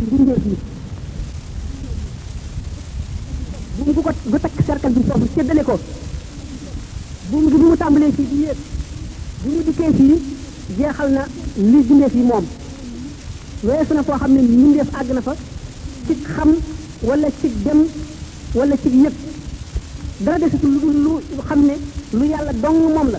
mbindeef yi buum gu ko gu takk cercle bi foofu séddale ko buum gi bi mu tàmbalee fii di yéeg bi mu dikkee fii jeexal na li bindeef yi moom weesu na foo xam ne mbindeef àgg na fa ci xam wala ci dem wala ci yëg dara desatul lu dul lu xam ne lu yàlla dong moom la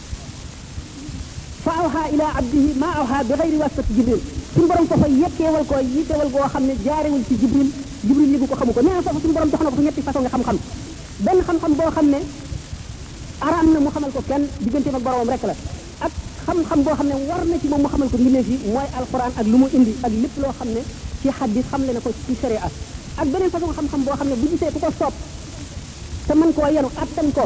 fa awxa ila abdihi ma awxa bi xayri wasfati jibril suñu borom foofa yetteewal ko yittewal goo xam ne jaarewul ci jibril jibril yëgu ko xamu ko nee na foofa suñu borom jox na ko fa ñetti façon nga xam-xam benn xam-xam boo xam ne araam na mu xamal ko kenn digganteem ak boromam rek la ak xam-xam boo xam ne war na ci moom mu xamal ko mbindeef yi mooy alquran ak lu mu indi ak lépp loo xam ne ci xadis xam le na ko ci sharia ak beneen façon xam-xam boo xam ne bu gisee ku ko soob te mën koo yenu attan ko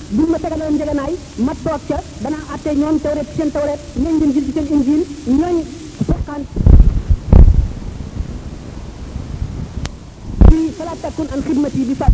buñ ma tegaloon njëganaay ma toog ca danaa àtte ñoom tawreet ci seen tawreet ñooñ ngeen jël ci seen injiil ñooñ soqaan fii fala takun an xidmati bi fat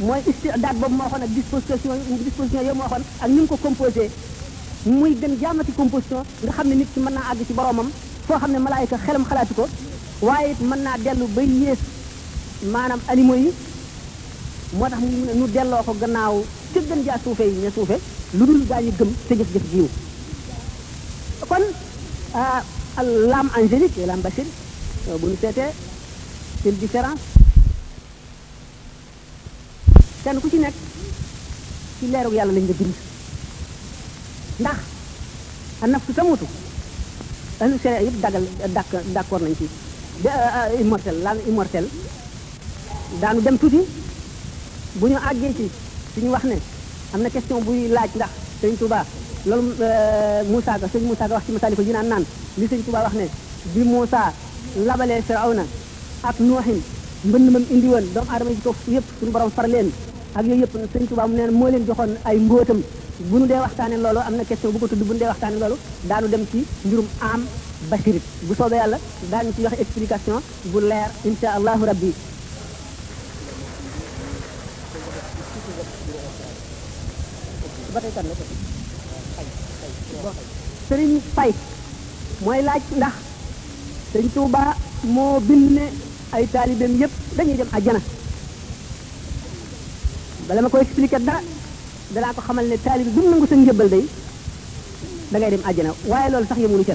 mooy istidaat boobu ma waxoon ak disposition disposition yooyu ma waxoon ak ni mu ko composé muy gën jaamati composition nga xam ne nit ki mën naa àgg ci boromam foo xam ne malaayika xelam xalaatu ko waaye it mën naa dellu bay yées maanaam animaux yi moo tax mu ne nu delloo ko gannaaw ca gën jaa suufe yi ña suufe lu dul gaa ñi gëm te jëf-jëf jiw kon l'âme angélique et l'âme bachir bu ñu seetee seen différence kenn ku ci nekk ci leerug yàlla lañ la bind ndax a nafsu tamutu ahlu sharia yëpp dagal dàkk d'accord nañ ci immortel l'âme immortelle daanu dem tuuti bu ñu àggee ci fi ñu wax ne am na question buy laaj ndax sëñ Touba loolu Moussa Ka sëñ Moussa Ka wax ci masaali ko ji naan naan li sëñ Touba wax ne bi Moussa labalee Firawna ak Nuuxin mbënd mam indi woon doomu aadama yi ci kaw yëpp suñu borom far leen ak yooyu yëpp sëñ Touba mu neen moo leen joxoon ay mbóotam bu nu dee waxtaane loolu am na question bu ko tudd bu nu dee waxtaane loolu daanu dem ci mbirum am basirit bu soobee yàlla daañu ci joxe explication bu leer insha allahu rabbi ba tey kan la ko sëriñ Fay mooy laaj ndax sëriñ Touba moo bind ne ay taalibeem yëpp dañuy dem àjjana bala ma koy expliquer dara danaa ko xamal ne taalibe bu mu nangu sa njëbbal day da ngay dem àjjana waaye loolu sax yemunu ca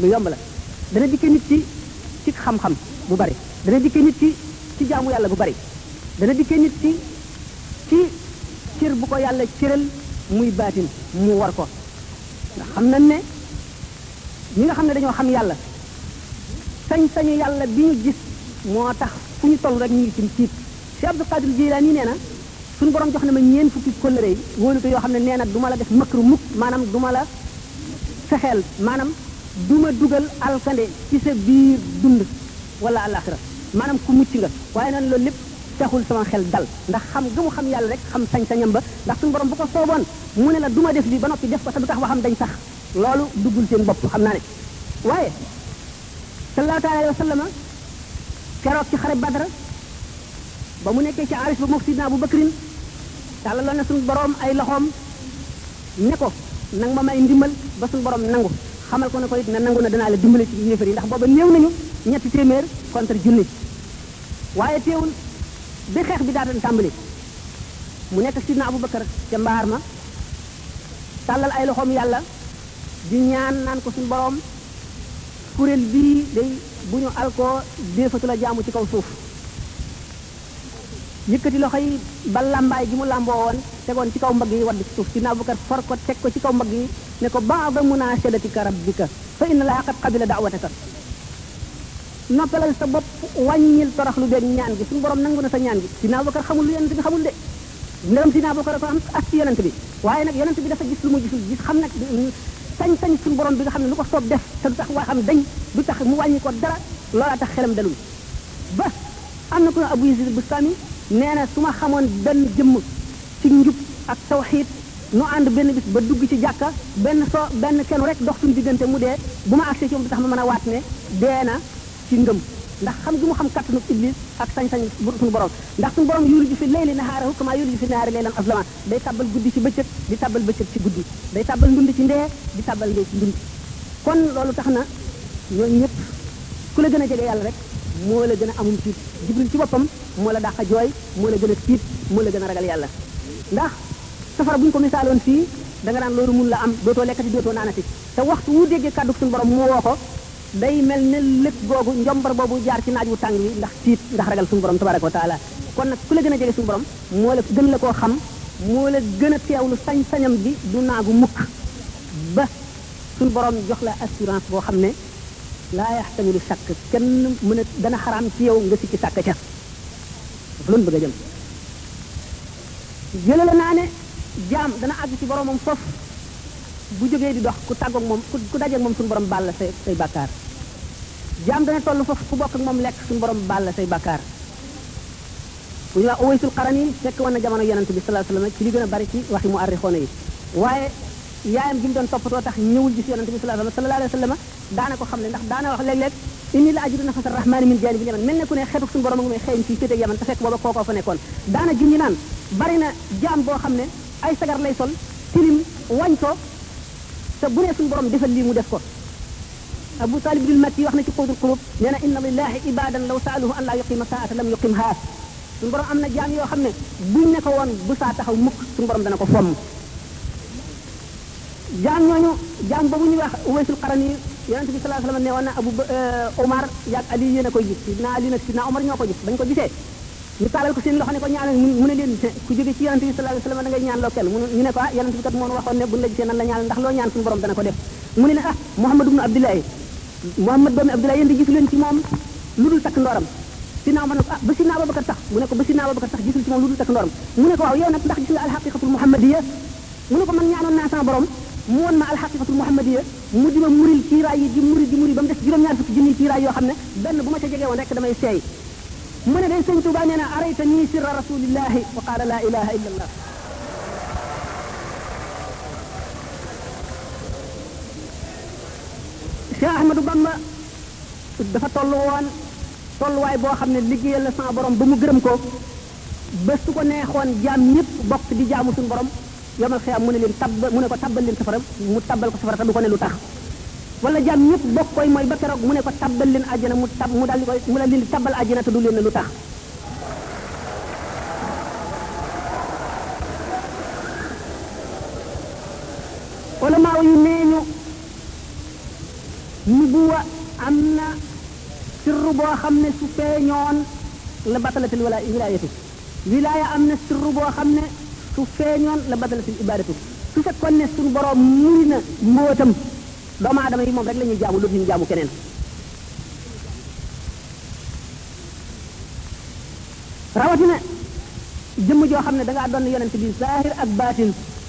lu yomb la dana dikke nit ci ci xam-xam bu bari dana dikke nit ci ci jaamu yàlla bu bari dana dikke nit ci ci cër bu ko yàlla cëral muy baatin mu war ko ndax xam nañ ne ñi nga xam ne dañoo xam yàlla sañ-sañu yàlla bi ñu gis moo tax fu ñu toll rek ñu ngi ci tiit Cheikh Abdou Qadir Jilani nee na suñu borom jox na ma ñeen fukki kóllëre yi wóolute yoo xam ne nee na du ma la def makru mukk maanaam du ma la fexeel maanaam du ma dugal alkande ci sa biir dund wala alaxira maanaam ku mucc nga waaye nag loolu lépp taxul sama xel dal ndax xam ga mu xam yàlla rek xam sañ-sañam ba ndax suñu borom bu ko sooboon mu ne la du ma def lii ba noppi def ko te du tax waxam dañ sax loolu duggul seen bopp xam naa ne waaye sallallahu taala alayhi wa sallama keroog ci xare badra ba mu nekkee ci aris ba mook sidna abu bakrin tàllaloon na suñu borom ay loxoom ne ko nang ma may ndimbal ba suñu borom nangu xamal ko ne ko it na nangu na danaa la dimbale ci yéefar yi ndax booba néew nañu ñetti téeméer contre junni waaye teewul bi xeex bi daatan tàmbali mu nekk sidna Abubakar ca mbaar ma tàllal ay loxoom yàlla di ñaan naan ko suñu borom kuréel bii day bu ñu alkoo déefatu la jaamu ci kaw suuf yëkkati loxo yi ba làmbaay gi mu làmboo woon tegoon ci kaw mbagg yi wadd ci suuf sidna abubakar for ko teg ko ci kaw mbagg yi ne ko baada munashadatika rabbika fa inna laa qad qabila da'wataka noppalal sa bopp wàññil torox lu beeg ñaan gi suñu borom nangu na sa ñaan gi sidna abubakar xamul lu yonent bi xamul de ndërëm sidna abubakar ko am as ci yonent bi waaye nag yonent bi dafa gis lu mu gisul gis xam nag sañ-sañ suñu borom bi nga xam ne lu ko soob def te du tax waa xam dañ du tax mu wàññi ko dara loola tax xelam dalul ba am na ku na Abu Yazid Bustami nee na su ma xamoon benn jëmm ci njub ak tawxiid nu ànd benn bis ba dugg ci jàkka benn soo benn kenu rek dox suñu diggante mu dee bu ma agsee ci moom du tax ma mën a waat ne dee na ci ngëm ndax xam gi mu xam kattanu iblis ak sañ-sañ suñu borom ndax suñu borom yuliju fi layli nahaarahu kama yuliju fi nahaari laylan aslama day tàbbal guddi ci bëccëg di tàbbal bëccëg ci guddi day tàbbal ndund ci ndee di tàbbal ndee ci ndund kon loolu tax na ñooñu ñëpp ku la gën a jege yàlla rek moo la gën a amum tiit jibril ci boppam moo la dàq a jooy moo la gën a tiit moo la gën a ragal yàlla ndax safara bu ñu ko misaaloon fii da nga naan loolu mun la am dootoo lekkati dootoo naanati te waxtu wu déggee kàddu suñu borom mu woo ko day mel ne lëg googu njombar boobu jaar ci naaj wu tàng wi ndax tiit ndax ragal suñu borom tabaraka wa taala kon nag ku la gën a jege suñu borom moo la gën la koo xam moo la gën a teewlu sañ-sañam bi du naagu mukk ba suñu borom jox la assurance boo xam ne laa yaxtamilu shakk kenn mën a dana xaraam ci yow nga sikki sàkk ca dafa loon bëgg a jëm jële la naa ne jaam dana àgg ci boromam foofu bu jógee di dox ku tàggoog moom ku ku dajeeg moom suñu borom baal la say say bàkkaar jaam dana toll foofu ku bokk ak moom lekk suñu borom baal la say bàkkaar bu ñu wax Uwaysul Qarani fekk woon na jamono yonent bi sallallahu alayhi wasallam ci li gën a bari ci waxi mu arrixoona yi waaye Yaayam ji mu doon toppatoo tax ñëwul gis Yonente bi sallallaahu alayhi wa sallam daana ko xamle ndax daana wax léeg-léeg inni la ajidu nafasa rahmaani min jaanibil yaman mel ne ku ne xetuk suñu borom a ngi may xeeñ fii féeteeg yaman te fekk booba kookoo fa nekkoon daana junñi naan bari na jaam boo xam ne ay sagar lay sol tilim wañ ko te bu ne suñu borom defal lii mu def ko Abu Talib dul Makki wax na ci Qudul Qulub nee na inna lillahi ibadan law saaluhu an laa yuqima saata lam yuqimha suñu borom am na jaam yoo xam ne buñ ne ko woon bu saa taxaw mukk suñu borom dana ko fomm jaam ñooñu jaam boobu ñuy wax waysul xaran yi yonente bi salaa sallam ne woon na abu omar yaag ali yéen a koy gis sidna ali nag sidna omar ñoo ko gis bañ ko gisee ñu taalal ko seen loxo ne ko ñaanal mu ne leen ku jóge ci yonente bi salaa sallam da ngay ñaan loo kenn mu ñu ne ko ah yonente bi kat moom waxoon ne buñ la gisee nan la ñaanal ndax loo ñaan suñu borom dana ko def mu ne ne ah muhammad ibnu abdullahi Muhammad doomi Abdullah yéen di gisu leen ci moom lu dul takk ndooram Sidna Omar ne ko ah ba Sidna Abubakar sax mu ne ko ba Sidna Abubakar sax gisul ci moom lu dul takk ndooram mu ne ko waaw yow nag ndax gis nga alxaqiqatul muhammadiya mu ne ko man ñaanoon naa sama borom mu woon ma alxaqiqatul muhammadiya mu di ma muril ci raay yi di muri di muri ba mu des juróom-ñaar fukki junni ci raay yoo xam ne benn bu ma ca jege woon rek damay seey mu ne day sëñ Tuuba nee na arayta nii sirra rasulillahi wa qaala laa ilaha illa allah Cheikh Ahmadou Bamba dafa toll woon tolluwaay boo xam ne liggéeyal la sama borom ba mu gërëm ko ba su ko neexoon jaam ñëpp bokk di jaamu suñu borom yomal xiyam mu ne leen tabb mu ne ko tabbal leen safara mu tabbal ko safara te du ko ne lu tax wala jaam ñëpp bokk koy mooy ba keroog mu ne ko tabbal leen àjjana mu tab mu daal di koy mu la leen di tabbal àjjana te du leen ne lu tax ulamaaw yi nee ñu nubuwa am na sirru boo xam ne su feeñoon la batalatil wala wilaayatu wilaaya am na sirru boo xam ne su feeñoon la batalatil ibaadatu su fekkoon ne suñu borom muri na mbootam doomu aadama yi moom rek la ñuy jaamu lu ñu jaamu keneen rawatina jëmm joo xam ne da ngaa doon yonent bi zahir ak baatin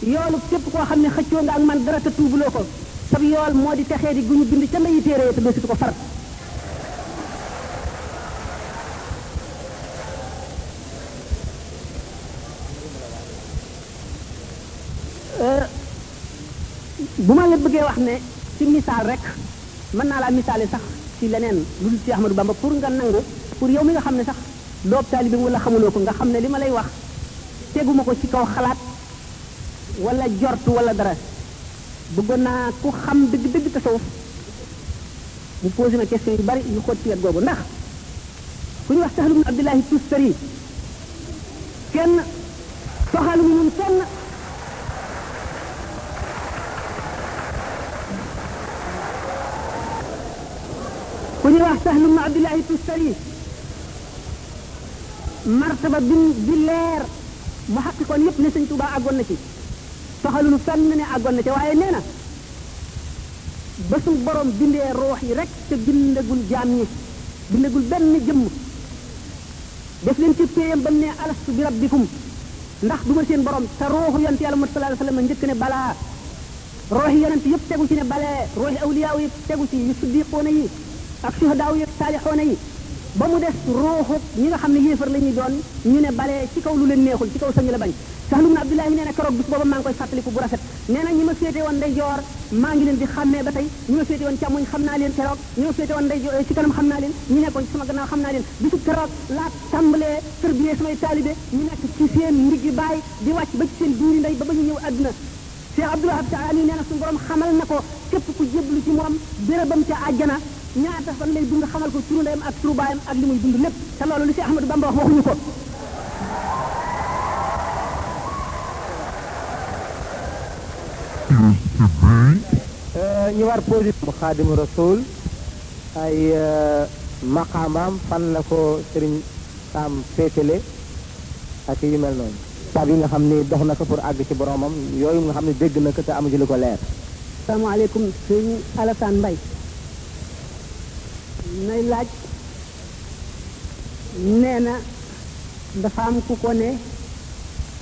yoolu képp koo xam ne xëccoo nga ak man dara te tuubuloo ko sab yool moo di texee di gu ñu bind ca ndeyi téere ya te desitu ko far bu ma la bëggee wax ne ci misaal rek mën naa laa misaale sax ci leneen lu dul ci Ahmadou Bamba pour nga nangu pour yow mi nga xam ne sax doob taalibe bi wala xamuloo ko nga xam ne li ma lay wax teguma ko ci kaw xalaat wala jortu wala dara bëggoon naa ku xam dëgg-dëgg tasawuf mu posé ma question yu bari yu xóot ci wet googu ndax ku ñu wax Sahl ibn Abdullahi Tustari kenn soxalu ñu ñun kenn ku ñuy wax Sahl ibn Abdullahi Tustari martaba bi bi leer mu xaqi kon yëpp ne sëñ Tuuba àggoon na ci soxalunu fenn ne àggoon na ci waaye nee na ba suñ borom bindee ruux yi rek te bindagul jaam ñi bindagul benn jëmm def leen ci péeyam ba mu ne alastu bi rabbikum ndax duma seen borom te ruuxu yonent yàlla Muhammad sallallahu alayhi wasallam njëkk ne balaa ruuxi yonent yëpp tegu ci ne balee ruuxi awliyaaw yëpp tegu ci yu siddiqoona yi ak suhadaaw yi ak saalixoona yi ba mu des ruuxu ñi nga xam ne yéefar la ñuy doon ñu ne balee ci kaw lu leen neexul ci kaw sañu la bañ Sahlu ibn Abdullahi nee na keroog bis booba maa ngi koy fàttaliku bu rafet nee na ñi ma féete woon ndeyjoor maa ngi leen di xàmmee ba tey ñi ma féete woon càmmoñ xam naa leen keroog ñoo féete woon ndey ci kanam xam naa leen ñu nekkoon ci sama gannaaw xam naa leen bisu keroog laa tàmbalee tërbiyee samay taalibe ñu nekk ci seen ndiggi baay di wàcc ba ci seen biiri ndey ba ba ñu ñëw àdduna Cheikh Abdoul Wahab Taani nee na suñu borom xamal na ko képp ku jéblu ci moom bérébam ca àjjana ñaata fan lay dund xamal ko turu ndeyam ak turu baayam ak li muy dund lépp te loolu li Cheikh Ahmadou Bamba wax waxuñu ko ñu war posé mu xaadimu rasul ay maqaambaam fan la ko sëriñ saam féetale ak yu mel noonu tab yi nga xam ni dox na ko pour àgg ci boromam yooyu nga xam ne dégg na ko te amu ci lu ko leer salaamaaleykum sëñ Alassane Mbaye nay laaj nee na dafa am ku ko ne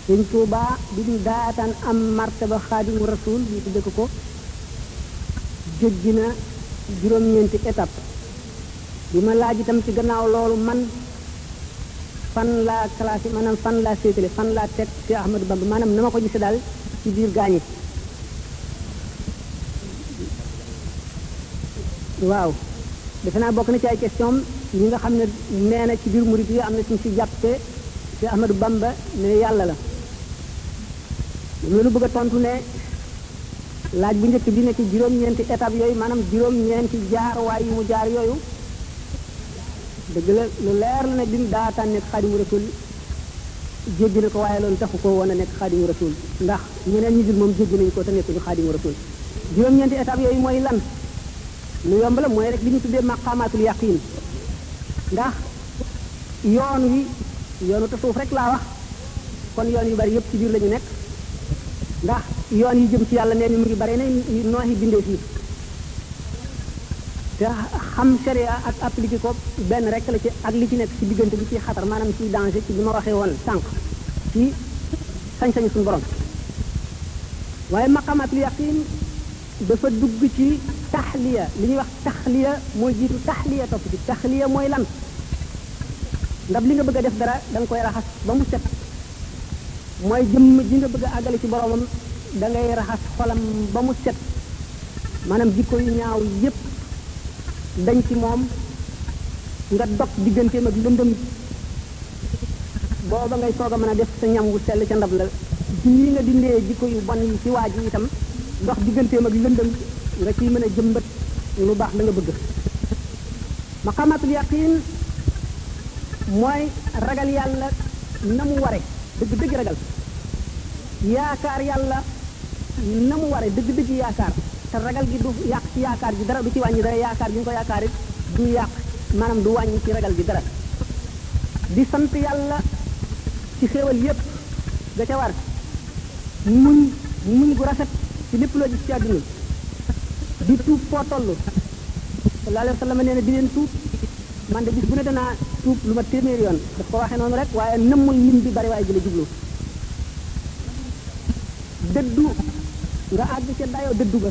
sëñ Tuubaa bi mu daataan am martaba xaadimu rasul ñu tudde ko ko jéggi na juróom-ñeenti étape bi ma laaj itam ci gannaaw loolu man fan laa classé maanaam fan laa féetale fan laa teg ci Ahmadou Bamba maanaam na ma ko gisee daal ci biir gaañi waaw defe naa bokk na ci ay question yi nga xam ne nee na ci biir murid yi am na suñ si jàppe te Ahmadou Bamba ne yàlla la loolu bëgg a tontu ne laaj bu njëkk bi ne ci juróom-ñeenti étape yooyu maanaam juróom-ñeenti jaar waay yi mu jaar yooyu dëgg la lu leer la ne bi mu daataan nekk xaadimu rasul jéggi na ko waaye loolu taxu ko woon a nekk xaadimu rasul ndax ñeneen ñi dul moom jéggi nañ ko te nekkuñu xaadimu rasul juróom-ñeenti étape yooyu mooy lan lu yomb la mooy rek li ñu tuddee maqaamaatul yaqin ndax yoon wi yoonu tasawuf rek laa wax kon yoon yu bari yëpp ci biir la ñu nekk ndax yoon yi jëm ci yàlla nee ñu mu ngi bare ne nooxi bindee fii te xam sharia ak appliqué ko benn rek la ci ak li ci nekk ci diggante bi ci xatar maanaam ci danger ci bi ma waxee woon sànq ci sañ-sañu suñu borom waaye maqamatul yaqin dafa dugg ci taxliya li ñuy wax taxliya mooy jiitu taxliya topp ci taxliya mooy lan ndab li nga bëgg a def dara da nga koy raxas ba mu set mooy jëmm ji nga bëgg a àggale ci boromam da ngay raxas xolam ba mu set maanaam jikko yu ñaaw yépp dañ ci moom nga dog digganteem ak lëndëm booba ngay soog a mën a def sa ñam wu sell ca ndab la ci nii nga dindee jikko yu bon yi ci waa ji itam dox digganteem ak lëndëm nga ciy mën a jëmbat lu baax da nga bëgg maqamatul yaqin mooy ragal yàlla na mu ware dëgg dëgg ragal yaakaar yàlla na mu ware dëgg dëgg yaakaar te ragal gi du yàq ci yaakaar ji dara du ci wàññi dara yaakaar gi nga ko yaakaar it du yàq maanaam du wàññi ci ragal gi dara di sant yàlla ci xéewal yépp ga ca war muñ muñ gu rafet ci lépp loo gis ci àdduna di tuub foo toll sallallahu alayhi wa sallam nee na di leen tuub man de bis bu ne danaa tuub lu ma téeméer yoon daf ko waxee noonu rek waaye nëmmul lim bi bari waaye ji la jublu dëddu nga àgg ca dayoo dëddu ga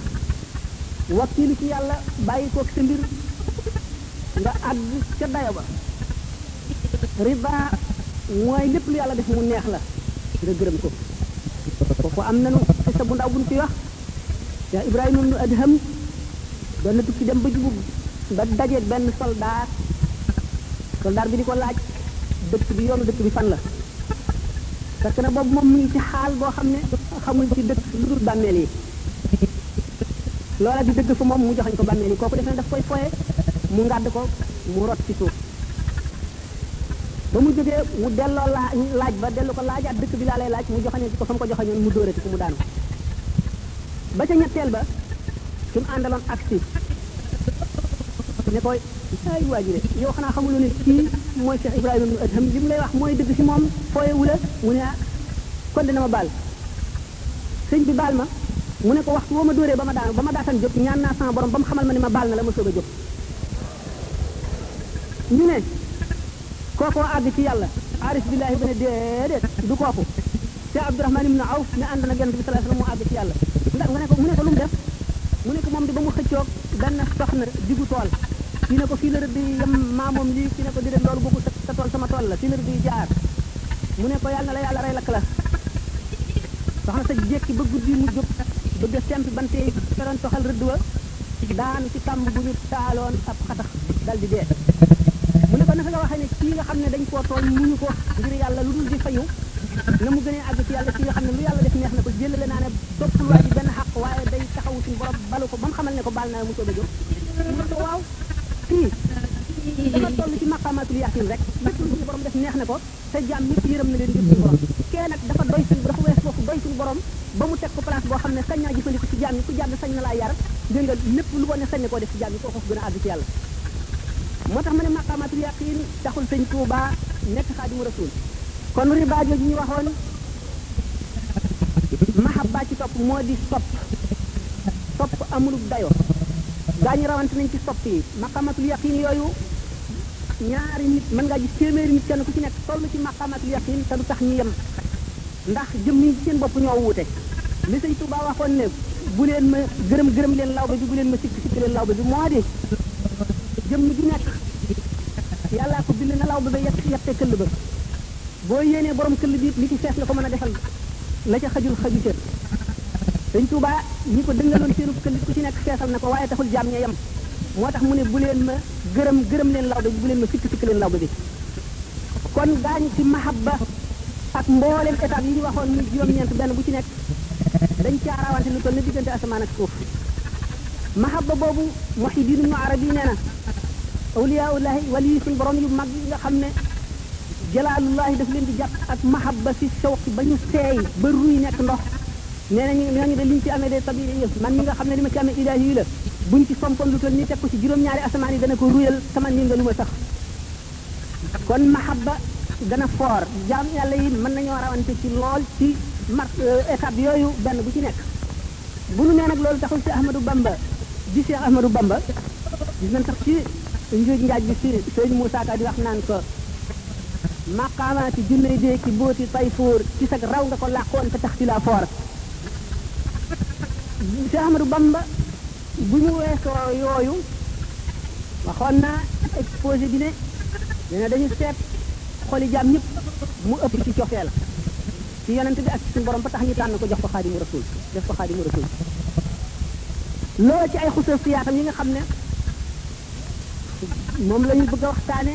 wakkiilu ci yàlla bàyyi koog sa mbir nga àgg ca dayo ba rida mooy lépp lu yàlla def mu neex la nga gërëm ko foofu am nanu xisa bu ndaw buñ ci wax yaa ibrahima ibnu adham doon na tukki dem ba jubub ba dajeeg benn soldaar soldaar bi di ko laaj dëkk bi yoonu dëkk bi fan la fekk na boobu moom mu ngi ci xaal boo xam ne xamul ci dëkk lu dul bàmmeel yi loola di dëgg fa moom mu joxañ ko bàmmeel yi kooku defe ne daf koy foye mu ngàdd ko mu rot ci suuf ba mu jógee mu delloo laa laaj ba dellu ko laajaat dëkk bi laa lay laaj mu joxañee ci ko fa mu ko joxañoon mu dóorati ko mu daanu ba ca ñetteel ba ki mu àndaloon aksi ne koy ay waa ji de yow xanaa xamuloo ne kii mooy Cheikh Ibrahima ibn Adham li mu lay wax mooy dëgg si moom fooye wula mu ne ah kon dina ma baal sëñ bi baal ma mu ne ko waxtu woo ma dóoree ba ma daanu ba ma daatan jóg ñaan naa sama borom ba mu xamal ma ne ma baal na la ma soog a jóg ñu ne kookoo àgg ci yàlla aarif billaahi ba ne déedéet du kooku te Abdurahmaan ibn Awf ne ànd na yonent bi sallallahu alayhi wasallam mu àgg ci yàlla ndax mu ne ko mu ne ko lu mu def mu ne ko moom di ba mu xëccoog benn soxna diggu tool kii ne ko fii la rëdd yi yem maa moom lii kii ne ko déedéet loolu bëggu sa tool sama tool la fii la rëdd yi jaar mu ne ko yàlla na la yàlla rey lakk la soxna sa jekki ba guddi mu jóg bëgg a semp bante yi te doon toxal rëdd wa daanu ci kàmb bu ñu taaloon ab xatax dal di dee mu ne ko naka nga waxee ne kii nga xam ne dañ koo tooñ muñu ko ngir yàlla lu dul di fayu na mu gënee àgg ci yàlla ci nga xam ne lu yàlla def neex na ko jëlale naa ne toppul waa ji benn xaq waaye day taxawu suñu borom balu ko ba mu xamal ne ko baal naa mu soog a jóg mu ne ko waaw kii dafa toll ci maqaamaatul yaqin rek lépp lu suñu borom def neex na ko te jaam ñëpp yërëm na leen ngir suñu borom kee nag dafa doy suñu dafa wees foofu doy suñu borom ba mu teg ko place boo xam ne sañ naa jëfandiku ci jaam ñi ku jàng sañ na laa yar dégg nga lépp lu bon ne sañ na koo def ci jaam ñi kooku gën a àgg ci yàlla moo tax ma ne maqaamaatul yaqin taxul sëñ Tuuba nekk xaadimu rasul kon riba jooju ñu waxoon mahabba ci topp moo di sopp sopp amulub dayo gaa ñu rawante nañ ci sopp yi maqaamaatul yaqin yooyu ñaari nit mën ngaa gis téeméeri nit kenn ku ci nekk toll ci maqaamatul yaqin te du tax ñu yem ndax jëmm yi seen bopp ñoo wuute li sëñ Touba waxoon ne bu leen ma gërëm gërëm leen lawbe bi bu leen ma sikk sikk leen lawbe bi moo di jëmm ji nekk yàllaa ko bind na lawbe ba yett yette këll ba boo yéenee borom këll bi li ci fees nga ko mën a defal la ca xajul xaju ca sëñ Touba ñi ko dëngaloon seenub këll ku ci nekk feesal na ko waaye taxul jaam ña yem moo tax mu ne bu leen ma gërëm gërëm leen lawbe bi bu leen ma sikk sikk leen lawbe bi kon gaañu ci mahabba ak mboolem étape yi ñu waxoon muy juróom-ñeent benn bu ci nekk dañ caa rawante lu toll ne diggante asamaan ak suuf mahabba boobu Muhyiddin Ibn Arabi nee na awliyaullahi wali yi suñ borom yu mag yi nga xam ne jalaalullahi daf leen di jàpp ak mahabba si shawq ba ñu seey ba ruy nekk ndox nee na ñu ñooñu de liñ ci amee de tabiiri yi man mi nga xam ne li ma ci amee ilaahi yi la buñ ci fompoon lu toll nii teg ko ci juróom-ñaari asamaan yi dana ko ruyal sama nii nga lu ma sax kon mahabba gën a foor jaam yàlla yi mën nañoo rawante ci lool ci mar étape yooyu benn bu ci nekk bu nu nee nag loolu taxul ci Ahmadou Bamba di Cheikh Ahmadou Bamba gis nañ sax ci njuuj njaaj bi si sëñ Moussa Ka di wax naan ko maqaamaati junney dee ki booti tay fóor ci sag raw nga ko làqoon te tax ci laa foor Cheikh Ahmadou Bamba bu ñu weesoo yooyu waxoon naa exposé bi ne nee na dañu seet xoli jaam ñëpp mu ëpp ci cofee la ci yonent bi ak ci suñu borom ba tax ñu tànn ko jox ko xaadimu rasul def ko xaadimu rasul loolu ci ay xusuusiyaatam yi nga xam ne moom la ñu bëgg a waxtaane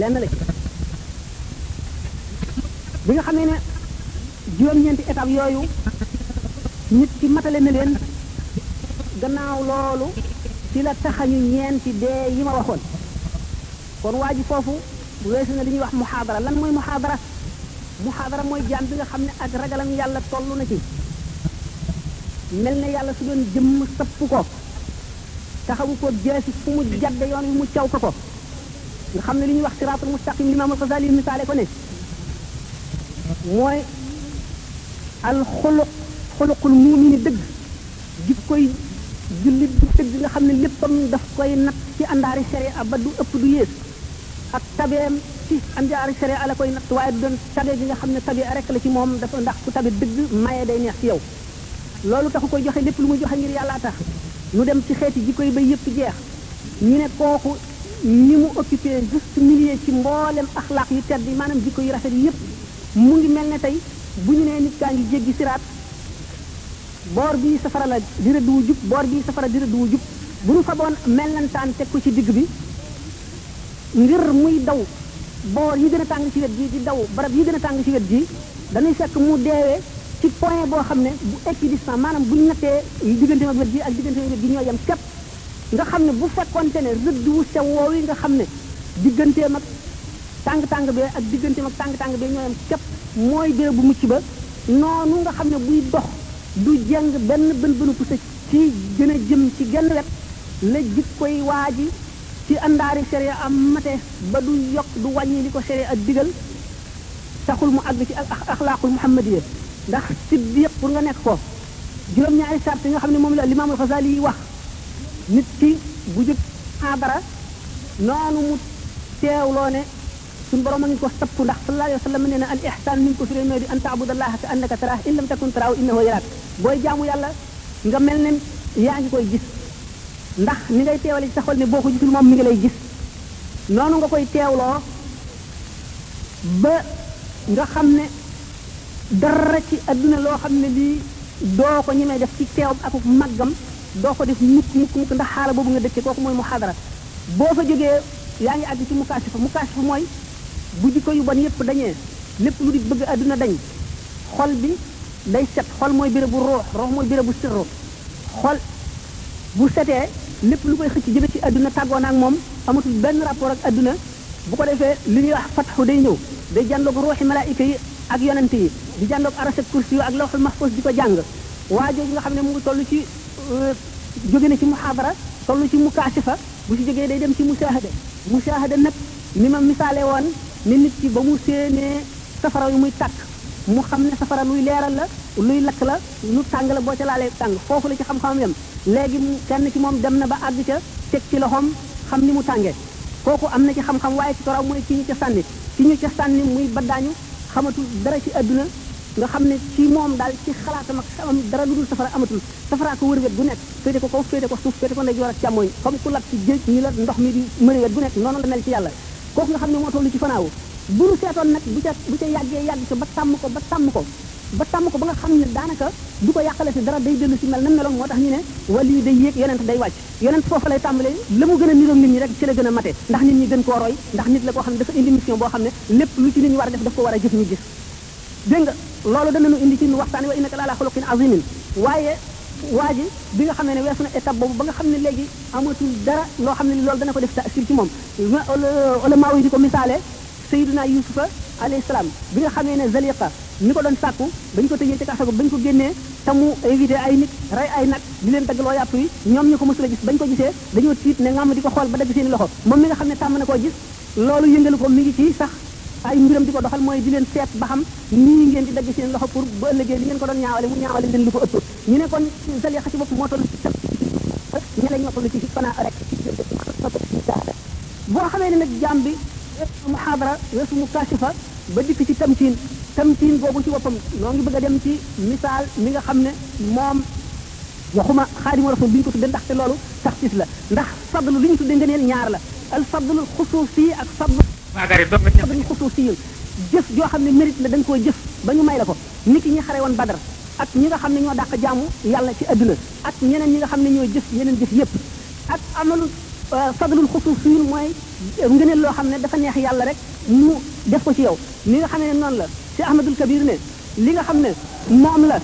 lenn la ci bi nga xamee ne juróom-ñeenti étape yooyu nit ki matale na leen gannaaw loolu ci la taxañu ñeenti dee yi ma waxoon kon waa ji foofu weesu na li ñuy wax muhaadara lan mooy muhaadara muhaadara mooy jaam bi nga xam ne ak ragalam yàlla toll na ci mel ne yàlla su doon jëmm sëpp ko taxawu ko jaasi fu mu jàdde yoon wi mu caw ko ko nga xam ne li ñuy wax siraatul mustaqim limaam alxasali misaale ko ne mooy al xuluq xuluqul muumini dëgg di koy jullit bu dëgg nga xam ne léppam daf koy nat ci àndaari sharia ba du ëpp du yées ak tabeem ci àndaari sharia la koy nat waaye du doon tabe bi nga xam ne tabe rek la ci moom dafa ndax ku tabe dëgg maye day neex ci yow loolu taxu koy joxe lépp lu muy joxe ngir yàllaa tax nu dem ci xeeti jikko yi ba yëpp jeex ñu ne kooku ni mu occupé juste milieu ci mboolem axlaaq yu tedd yi maanaam jikko yu rafet yi yëpp mu ngi mel ne tey bu ñu nee nit kaa ngi jéggi siraat boor bii safara la di rëdd wu jub boor bii safara di rëdd wu jub bu ñu faboon mellantaan teg ko ci digg bi ngir muy daw boor yi gën a tàng ci wet gi di daw barab yi gën a tàng ci wet gi dañuy fekk mu deewee ci point boo xam ne bu équidistant maanaam bu ñu nattee diggante ak wet gi ak diggante ak wet gi ñoo yem képp nga xam ne bu fekkonte ne rëdd wu sew woow yi nga xam ne digganteem ak tàng-tàng bi ak digganteem ak tàng-tàng bi ñoo yem képp mooy béréb bu mucc ba noonu nga xam ne buy dox du jeng benn bën bënu pousse ci gën a jëm ci genn wet la jikkoy waa ji ci àndaari sharia am mate ba du yokk du wàññi li ko sharia ak digal taxul mu àgg ci al axlaaqul muhammadiya ndax siddiq pour nga nekk ko juróom-ñaari sart yi nga xam ne moom la limaamul xasaali yi wax nit ki bu jëkk abara noonu mu teewloo ne suñu borom a ngi ko sapp ndax sallallahu alayhi wa sallam nee na al ihsan min ko firee di an taabudallaha ka annaka taraah in lam takun taraahu innahu yaraak booy jaamu yàlla nga mel ne yaa ngi koy gis ndax ni ngay teewale ci sa xol ne boo ko gisul moom mi ngi lay gis noonu nga koy teewloo ba nga xam ne dara ci adduna loo xam ne lii doo ko ñi may def ci teewam ak màggam doo ko def mukk mukk mukk ndax xaala boobu nga dëkke kooku mooy mu xadara boo fa jógee yaa ngi àgg ci mu kaasifa mu kaasifa mooy bu jikko yu bon yépp dañee lépp lu di bëgg adduna dañ xol bi day set xol mooy bérébu ruux ruux mooy bérébu sirru xol bu setee lépp lu koy xëcc jëme ci adduna tàggoon ak moom amatul benn rapport ak adduna bu ko defee li ñuy wax fatxu day ñëw day jàndoog ruuxi malaayika yi ak yonent yi di jàndoog arasa kursi yu ak lawxul mahfuz di ko jàng waa jooju nga xam ne mu ngi toll ci jóge na ci muhaadara toll ci mukaasifa bu ci jógee day dem ci musaahada musaahada nag ni ma misaale woon ni nit ki ba mu séenee safara yu muy tàkk mu xam ne safara luy leeral la luy lakk la lu tàng la boo ca laalee tàng foofu la ci xam-xamam yem léegi mu kenn ci moom dem na ba àgg ca teg ci loxoom xam ni mu tànge kooku am na ci xam-xam waaye ci ko raw mooy ci ñu ca sànni ci ñu ca sànni muy baddaañu xamatul dara ci àdduna nga xam ne ci moom daal ci xalaatam ak xamam dara lu dul safara amatul safaraa ko wër wet bu nekk féete ko kaw féete ko suuf féete ko ndeyjoor ak càmmooñ comme ku lab ci géej ñi la ndox mi di mëri wet bu nekk noonu la mel ci yàlla kooku nga xam ne moo tollu ci fanaawu bu nu seetoon nag bu ca bu ca yàggee yàgg ca ba tàmm ko ba tàmm ko ba tàmm ko ba nga xam ne daanaka du ko yàqale si dara day dellu si mel na meloon moo tax ñu ne wàllu yu day yéeg yonent day wàcc yonent foofu lay tàmbalee la mu gën a niroog nit ñi rek ci la gën a mate ndax nit ñi gën koo roy ndax nit la koo xam ne dafa indi mission boo xam ne lépp lu ci nit ñi war a def daf ko war a jëf ñu gis dégg nga loolu danañu indi ci waxtaan wa innaka laalaa xuluqin azimin waaye waa ji bi nga xamee ne weesu na étape boobu ba nga xam ne léegi amatul dara loo xam ne loolu dana ko def taasir ci moom ulama yi di ko misaale Sayyidunaa Yuusufa alayhi salaam bi nga xamee ne Zaliqa mi ko doon sàkku bañ ko tëjee ci kaso ba bañ ko génnee te mu invité ay nit rey ay nag di leen daggloo yàpp yi ñoom ñu ko mësul a gis bañ ko gisee dañoo tiit ne ngàmm di ko xool ba dagg seeni loxo moom mi nga xam ne tàmm na koo gis loolu yëngalu ko mi ngi ci sax ay mbiram di ko doxal mooy di leen seet ba xam nii ngeen di dagg seen loxo pour bu ëllëgee li ngeen ko doon ñaawale mu ñaawale leen lu ko ëpp ñu ne kon Zaliqa ci bopp moo toll ci tam ña la ñoo toll ci fanaa rek boo xamee ne nag jaam bi muhaadara weesu mu kaasifa ba dikk ci tamkiin tamkiin boobu ci boppam noo ngi bëgg a dem ci misaal mi nga xam ne moom waxuma xaadimu rasul bi ñu ko tudde ndaxte loolu taxsis la ndax fadlu li ñu tudde ngëneel ñaar la al fadlul xusuusi ak fadlu fadlul xusuusi yun jëf joo xam ne mérite la da nga koo jëf ba ñu may la ko nit ñi xare woon badar ak ñi nga xam ne ñoo dàq jaamu yàlla ci adduna ak ñeneen ñi nga xam ne ñoo jëf yeneen jëf yépp ak amalu fadlul xusuusi yun mooy ngëneel loo xam ne dafa neex yàlla rek mu def ko ci yow ni nga xamee ne noonu la si ahmadul kabir ne li nga xam ne moom la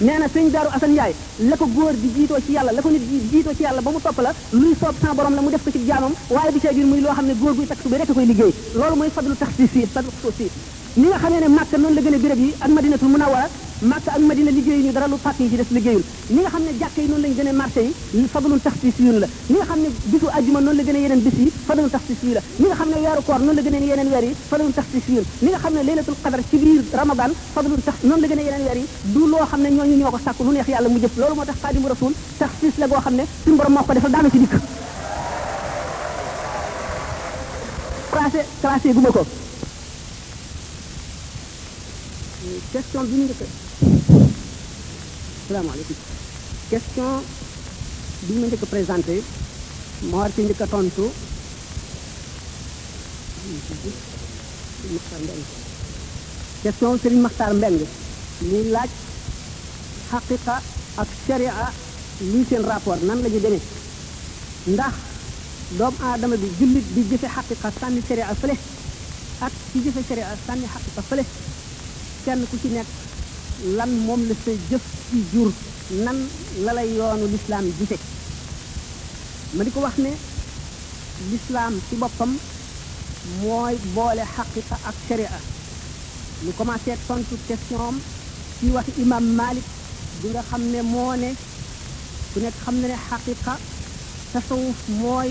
nee na sëñ daaru asan njaay la ko góor di jiitoo ci yàlla la ko nit di jiitoo ci yàlla ba mu topp la luy soob sans borom la mu def ko ci jaamam waaye du cee biir muy loo xam ne góor guy takk bi rek koy liggéey loolu mooy fadlu tax si si fadlu tax si ni nga xamee ne màkk noonu la gën a béréb yi ak madinatul munawara màkk ak madina liggéeyuñu dara lu pàkk yi ci des liggéeyul ni nga xam ne jàkk yi noonu lañ gën a marché yi fadlun taxsiis yun la ni nga xam ne bisu ajjuma noonu la gën a yeneen bis yi fadlun taxsiis yi la ni nga xam ne weeru koor noonu la gën a yeneen weer yi fadlun taxsiis yun ni nga xam ne laylatul qadar ci biir ramadan fadlun tax noonu la gën a yeneen weer yi du loo xam ne ñooñu ñoo ko sàkk lu neex yàlla mu jëf loolu moo tax xaadimu rasul taxsiis la goo xam ne suñu borom moo ko defal daana ci dikk classé classé guma ko question bi ñu njëkk salaamaaleykum question bi ñu ma njëkk présenté ma war ci njëkk a tontu Maxtar Mbeng question Serigne Maxtar Mbeng muy laaj xaqiqa ak sharia luy seen rapport nan la ñu demee ndax doomu aadama bi jullit bi jëfe xaqiqa sànni sharia fële ak ci jëfe sharia sànni xaqiqa fële kenn ku ci nekk lan moom la sa jëf ci jur nan la la yoonu lislaam gise ma di ko wax ne lislaam ci boppam mooy boole xaqiqa ak sharia ñu commencé tontu question am ci wax imam malik bi nga xam ne moo ne ku nekk xam ne ne xaqiqa tasawuf mooy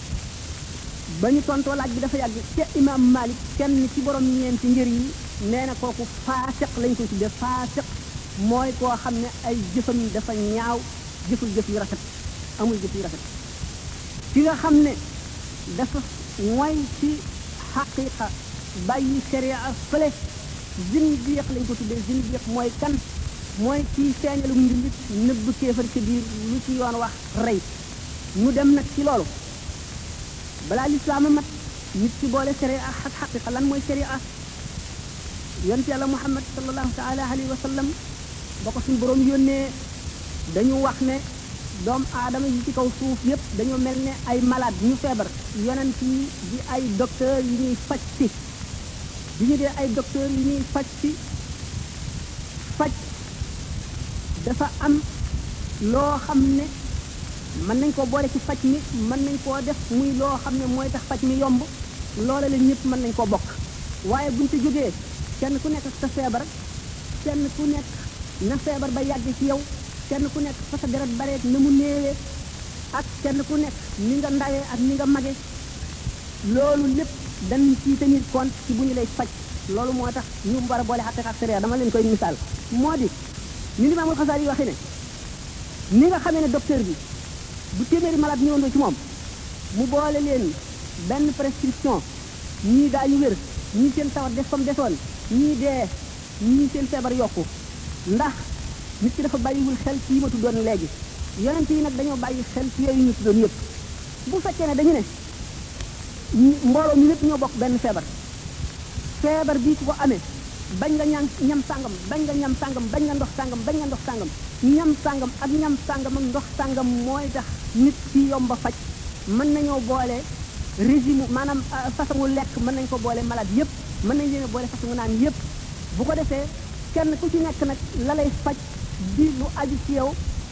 ba ñu tontoo laaj bi dafa yàgg ca imaam Malik kenn ci borom ñeenti ngër yi nee na kooku faasiq lañ koy tuddee faasiq mooy koo xam ne ay jëfam dafa ñaaw jëful jëf yu rafet amul jëf yu rafet ki nga xam ne dafa mooy ci xaqiqa bàyyi sharia fële zindiq lañ ko tuddee zindiq mooy kan mooy kii feeñalu njullit nëbb kéefar ci biir lu ci yoon wax rey nu dem nag ci loolu balaa lislaam a mat nit ci boole sharia ak xaqiqa lan mooy sharia yonent yàlla muhammad sallallahu taala alayhi wa sallam ba ko suñ boroom yónnee dañu wax ne doom aadama yi ci kaw suuf yépp dañu mel ne ay malade ñu feebar yonent yi di ay docteur yi ñuy faj si bi ñu dee ay docteur yi ñuy faj si faj dafa am loo xam ne mën nañ ko boole ci faj mi mën nañ koo def muy loo xam ne mooy tax faj mi yomb loola la ñëpp mën nañ ko bokk waaye buñ ci jógee kenn ku nekk sa feebar kenn ku nekk na feebar ba yàgg ci yow kenn ku nekk fa sa deret bareet na mu néewee ak kenn ku nekk ni nga ndawee ak ni nga mage loolu lépp dañ ci tenir compte ci bu ñu lay faj loolu moo tax ñu war a boole xaqiqa ak sariya dama leen koy misaal moo di ni limaamul xasaar yi waxee ne ni nga xamee ne docteur bi bu téeméeri malade ñëwandoo ci moom mu boole leen benn prescription ñii daañu wér ñii seen tawat des comme desoon ñii dee ñii seen feebar yokku ndax nit ki dafa bàyyiwul xel ci yi ma tuddoon léegi yonent yi nag dañoo bàyyi xel ci yooyu ñu tuddoon yëpp bu fekkee ne dañu ne mbooloo mi ñëpp ñoo bokk benn feebar feebar bii ku ko amee bañ nga ñaan ñam sàngam bañ nga ñam sàngam bañ nga ndox sàngam bañ nga ndox sàngam ñam sàngam ak ñam sàngam ak ndox sàngam mooy tax nit ci yomba faj mën nañoo boole régime maanaam façon wu lekk mën nañ ko boole malade yëpp mën nañ leen a boole façon naan yëpp bu ko defee kenn ku ci nekk nag la lay faj di lu aju ci yow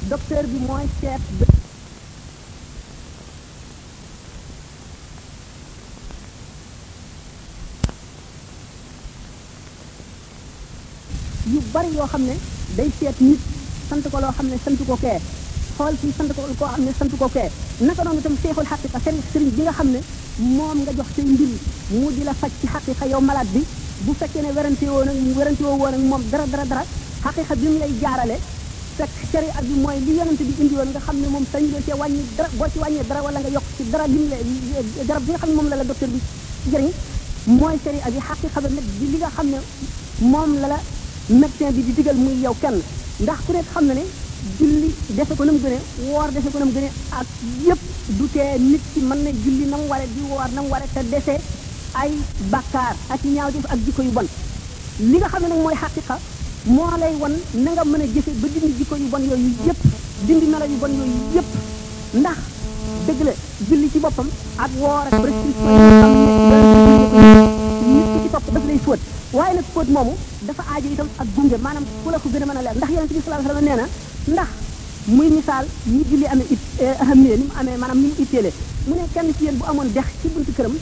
docteur bi mooy seet yu bari yoo xam ne day seet nit sant ko loo xam ne sant ko kee xool kii sant ko koo xam ne sant ko kee naka noonu itam seexul xaqiqa sëriñ sëriñ bi nga xam ne moom nga jox say mbir mu di la faj ci xaqiqa yow malaat bi bu fekkee ne werante woo nag werante woo woon ak moom dara dara dara xaqiqa bi mu lay jaarale fekk sharia bi mooy li yonent bi indi woon nga xam ne moom sañ loo cee wàññi dara boo ci wàññee dara wala nga yokk ci dara lim la garab bi nga xam ne moom la la docteur bi jëriñ mooy sharia bi xaqiqa ba nag di li nga xam ne moom la la médecin bi di digal muy yow kenn ndax ku nekk xam na ne julli defe ko nam gëne woor defe ko nam gëne ak yëpp du tee nit ki mën na julli nam ware di woor nam ware te dese ay bakkaar ak ñaaw def ak jikko yu bon li nga xam ne nag mooy xaqiqa moo lay wan na nga mën a jëfe ba dindi jikko yu bon yooyu yëpp dindi melo yu bon yooyu yëpp ndax dëgg la julli ci boppam ak woor ak restriction yi nga xam ne nit ki ci topp daf lay fóot waaye nag fóot moomu dafa aajo itam ak gunge maanaam ku la ko gën a mën a leer ndax yonente bi sallallahu alayhi wa sallam nee na ndax muy misaal ni julli amee it ahamee ni mu amee maanaam ni mu itteele mu ne kenn ci yéen bu amoon dex ci buntu këram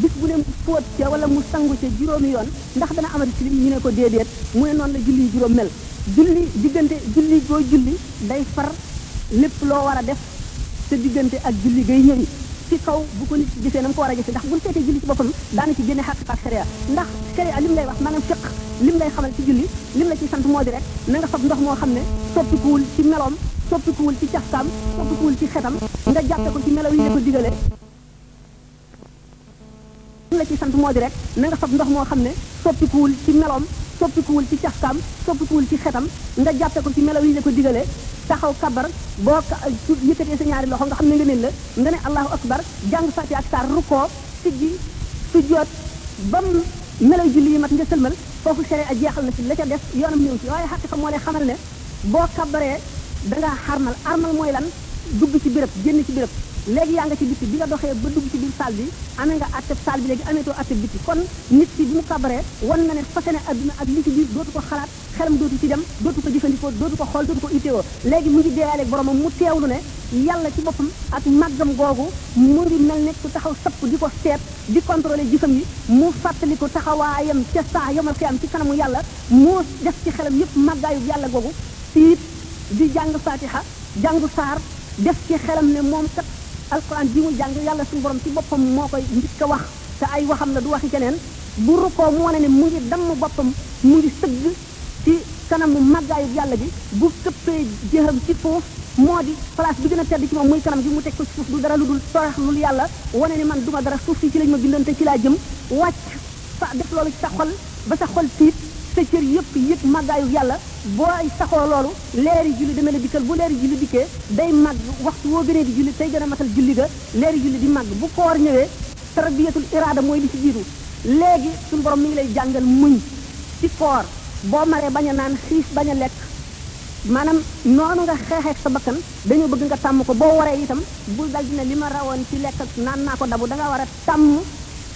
bis bu ne mu fóot ca wala mu sangu ca juróomi yoon ndax dana amati tilim ñu ne ko déedéet mu ne noonu la julli juróom mel julli diggante julli boo julli day far lépp loo war a def sa diggante ak julli gay ñëwi ci kaw bu ko nit ci gisee na mu ko war a gisee ndax buñ seetee julli ci boppam daana ci génne xaqiqa ak sharia ndax sharia lim lay wax maanaam fiq lim lay xamal ci julli lim la ci sant moo di rek na nga fab ndox moo xam ne soppikuwul ci meloom soppikuwul ci cafkaam soppikuwul ci xetam nga jàppe ko ci melo yi la ko digalee li la ci sant moo di rek na nga fab ndox moo xam ne soppikuwul ci meloom soppikuwul ci cafkaam soppikuwul ci xetam nga jàppe ko ci melo yi ñu la ko digalee taxaw kabar boo yëkkatee sa ñaari loxo nga xam ne nga neen la nga ne allahu akbar jàng fatiha ak saar rukkoo siggi sujjoot bam meloy julli yi mat nga sëlmal foofu sere a jeexal na si la ca def yoonam ñëw ci waaye xaqiqa moo lay xamal ne boo kabbaree da nga xarmal armal mooy lan dugg ci béréb génn ci béréb léegi yaa nga ci bitti bi nga doxee ba dugg ci biir saal bi amee nga atteb saal bi léegi ameetoo atteb bitti kon nit ki bi mu kabbaree wan na ne fase ne adduna ak li ci biir dootu ko xalaat xelam dootu ci dem dootu ko jëfandikoo dootu ko xool dootu ko itteewoo léegi mu ngi deeyaaleeg boromam mu teewlu ne yàlla ci boppam ak màggam googu mu ngi mel ne ku taxaw sapp di ko seet di contrôler jëfam yi mu fàttali ko taxawaayam ca saa yomal xiyam ci kanamu yàlla moo def ci xelam yépp màggaayu yàlla googu tiit di jàng fatiha jàngu saar def ci xelam ne moom kat alquran ji muy jàng yàlla suñu borom ci boppam moo koy njëkk a wax te ay waxam la du waxi keneen bu rukkoo mu wane ne mu ngi damm boppam mu ngi sëgg ci kanamu màggaayu yàlla ji bu këppee jëxam ci suuf moo di place bi gën a tedd ci moom muy kanam gi mu teg ko ci suuf du dara lu dul torax lul yàlla wane ne man duma dara suuf si ci lañ ma bindante ci laa jëm wàcc sa def loolu ci sa xol ba sa xol tiit sa cër yëpp yëg màggaayu yàlla booy saxoo loolu leeri julli dana la dikkal bu leeri julli dikkee day màgg waxtu woo gënee di julli tey gën a matal julli ga leeri julli di màgg bu koor ñëwee tarbiyatul iraada mooy li ci jiitu léegi suñu borom mi ngi lay jàngal muñ ci koor boo maree bañ a naan xiif bañ a lekk maanaam noonu nga xeexee ak sa bakkan dañoo bëgg nga tàmm ko boo waree itam bul dal dina li ma rawoon ci lekk ak naan naa ko dabu da nga war a sàmm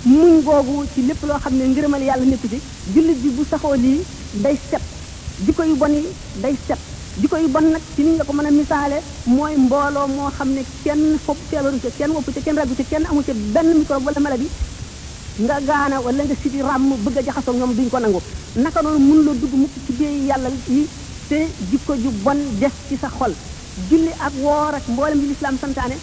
muñ googu ci lépp loo xam ne ngërëmal yàlla nekku ci jullit bi bu saxoo lii day set jikko yu bon yi day set jikko yu bon nag ci ni nga ko mën a misaale mooy mbooloo moo xam ne kenn fopp feebaru ca kenn woppu ca kenn ragu ca kenn amu ca benn microbe wala maladie nga gaana wala nga siti ràmm bëgg a jaxasoo ñoom duñ ko nangu naka noonu mun la dugg mukk ci biir yàlla yi te jikko ju bon des ci sa xol julli ak woor ak mboolem li lislaam santaane